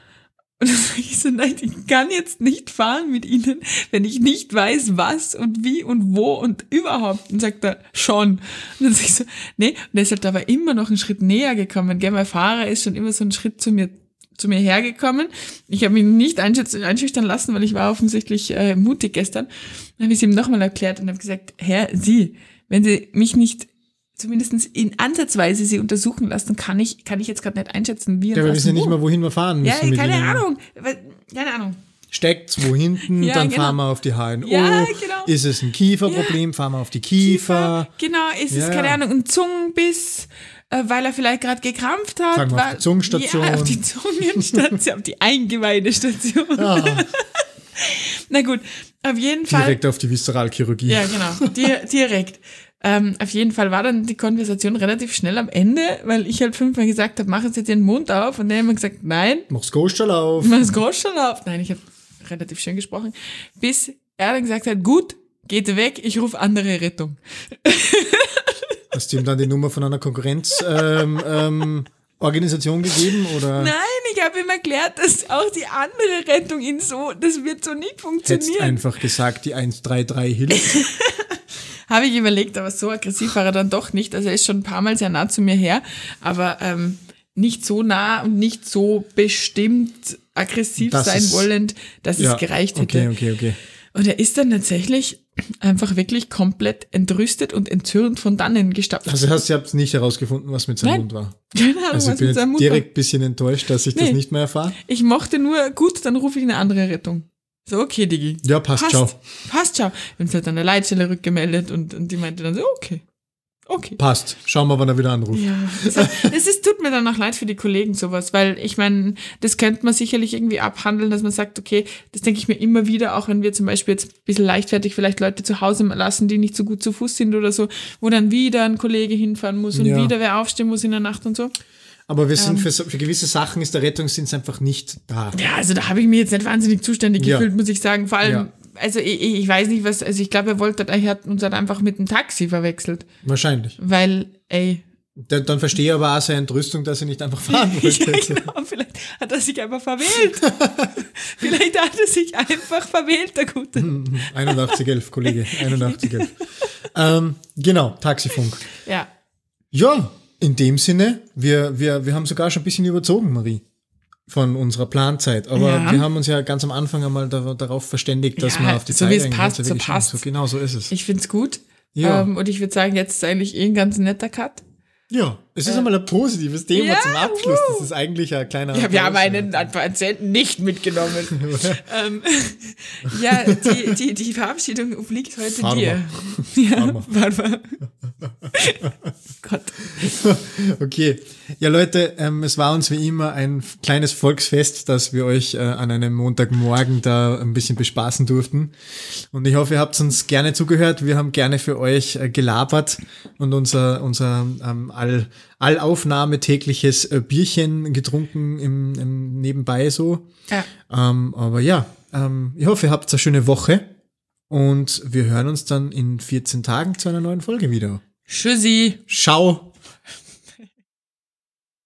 Speaker 1: Und dann sage ich so, nein, ich kann jetzt nicht fahren mit ihnen, wenn ich nicht weiß, was und wie und wo und überhaupt. Und sagt er, schon. Und dann sage ich so, nee, und er ist halt aber immer noch einen Schritt näher gekommen. Gell, mein Fahrer ist schon immer so einen Schritt zu mir zu mir hergekommen. Ich habe ihn nicht einschüchtern lassen, weil ich war offensichtlich äh, mutig gestern. Dann habe ich es ihm nochmal erklärt und habe gesagt, Herr, Sie, wenn Sie mich nicht zumindest in ansatzweise sie untersuchen lassen, kann ich, kann ich jetzt gerade nicht einschätzen, wie
Speaker 2: und Ja, wir wissen ja nicht mal, wohin wir fahren
Speaker 1: müssen. Ja, keine Ahnung. Keine Ahnung.
Speaker 2: Steckt's wo hinten, ja, dann genau. fahren wir auf die HNO. Ja, genau. Ist es ein Kieferproblem, ja. fahren wir auf die Kiefer.
Speaker 1: Kiefer genau, ist es, keine Ahnung, ein Zungenbiss, äh, weil er vielleicht gerade gekrampft hat.
Speaker 2: Fahren wir auf die Zungenstation. Ja,
Speaker 1: auf die Zungenstation, auf die Eingeweidestation. Ja. Na gut, auf jeden Fall.
Speaker 2: Direkt auf die Viszeralchirurgie.
Speaker 1: Ja, genau, direkt. Ähm, auf jeden Fall war dann die Konversation relativ schnell am Ende, weil ich halt fünfmal gesagt habe, mach jetzt den Mund auf und dann haben wir gesagt, nein.
Speaker 2: Mach's Goschel auf.
Speaker 1: Mach's Goschel auf. Nein, ich habe relativ schön gesprochen. Bis er dann gesagt hat, gut, geht weg, ich rufe andere Rettung.
Speaker 2: Hast du ihm dann die Nummer von einer Konkurrenzorganisation ähm, ähm, gegeben oder?
Speaker 1: Nein, ich habe ihm erklärt, dass auch die andere Rettung ihn so, das wird so nicht funktionieren. Hättest
Speaker 2: einfach gesagt, die 133 hilft.
Speaker 1: Habe ich überlegt, aber so aggressiv war er dann doch nicht. Also er ist schon ein paar Mal sehr nah zu mir her, aber ähm, nicht so nah und nicht so bestimmt aggressiv das sein ist, wollend, dass ja, es gereicht hätte.
Speaker 2: Okay, okay, okay.
Speaker 1: Und er ist dann tatsächlich einfach wirklich komplett entrüstet und entzürnt von dannen gestapft.
Speaker 2: Also hast du habt nicht herausgefunden, was mit seinem Nein. Mund war?
Speaker 1: Keine Ahnung,
Speaker 2: also was ich bin mit seinem Mund direkt ein bisschen enttäuscht, dass ich nee. das nicht mehr erfahre.
Speaker 1: Ich mochte nur, gut, dann rufe ich eine andere Rettung. So, okay, Digi.
Speaker 2: Ja, passt, passt ciao.
Speaker 1: Passt, ciao. Wir haben uns halt an der Leitstelle rückgemeldet und, und die meinte dann so, okay. Okay.
Speaker 2: Passt. Schauen wir, wann er wieder anruft.
Speaker 1: Ja. Es ist, tut mir dann auch leid für die Kollegen sowas, weil ich meine, das könnte man sicherlich irgendwie abhandeln, dass man sagt, okay, das denke ich mir immer wieder, auch wenn wir zum Beispiel jetzt ein bisschen leichtfertig vielleicht Leute zu Hause lassen, die nicht so gut zu Fuß sind oder so, wo dann wieder ein Kollege hinfahren muss und ja. wieder wer aufstehen muss in der Nacht und so.
Speaker 2: Aber wir sind ähm, für, für gewisse Sachen ist der Rettungsdienst einfach nicht da.
Speaker 1: Ja, also da habe ich mir jetzt nicht wahnsinnig zuständig ja. gefühlt, muss ich sagen. Vor allem, ja. also ich, ich, weiß nicht, was, also ich glaube, er wollte, er hat uns halt einfach mit dem Taxi verwechselt.
Speaker 2: Wahrscheinlich.
Speaker 1: Weil, ey.
Speaker 2: Dann, dann verstehe ich aber auch seine Entrüstung, dass er nicht einfach fahren wollte.
Speaker 1: ja, genau. Vielleicht hat er sich einfach verwählt. Vielleicht hat er sich einfach verwählt, der Gute.
Speaker 2: 8111, Kollege, 8111. ähm, genau, Taxifunk.
Speaker 1: Ja.
Speaker 2: Ja, in dem Sinne, wir, wir, wir haben sogar schon ein bisschen überzogen, Marie, von unserer Planzeit. Aber ja. wir haben uns ja ganz am Anfang einmal da, darauf verständigt, dass ja, wir auf die
Speaker 1: so
Speaker 2: Zeit
Speaker 1: wie es passt, so passt.
Speaker 2: So, genau so ist es.
Speaker 1: Ich finde es gut. Ja. Ähm, und ich würde sagen, jetzt ist eigentlich eh ein ganz netter Cut.
Speaker 2: Ja, es ist äh, einmal ein positives Thema ja, zum Abschluss. Das ist eigentlich ein kleiner.
Speaker 1: Ja, wir haben einen Patienten nicht mitgenommen. ähm, ja, die, die, die Verabschiedung obliegt heute Pharma. dir. Ja, Pharma.
Speaker 2: Gott. Okay. Ja, Leute, ähm, es war uns wie immer ein kleines Volksfest, dass wir euch äh, an einem Montagmorgen da ein bisschen bespaßen durften. Und ich hoffe, ihr habt uns gerne zugehört. Wir haben gerne für euch äh, gelabert und unser, unser ähm, all, Allaufnahme tägliches äh, Bierchen getrunken im, im Nebenbei so. Ja. Ähm, aber ja, ähm, ich hoffe, ihr habt eine schöne Woche. Und wir hören uns dann in 14 Tagen zu einer neuen Folge wieder.
Speaker 1: Tschüssi.
Speaker 2: Ciao.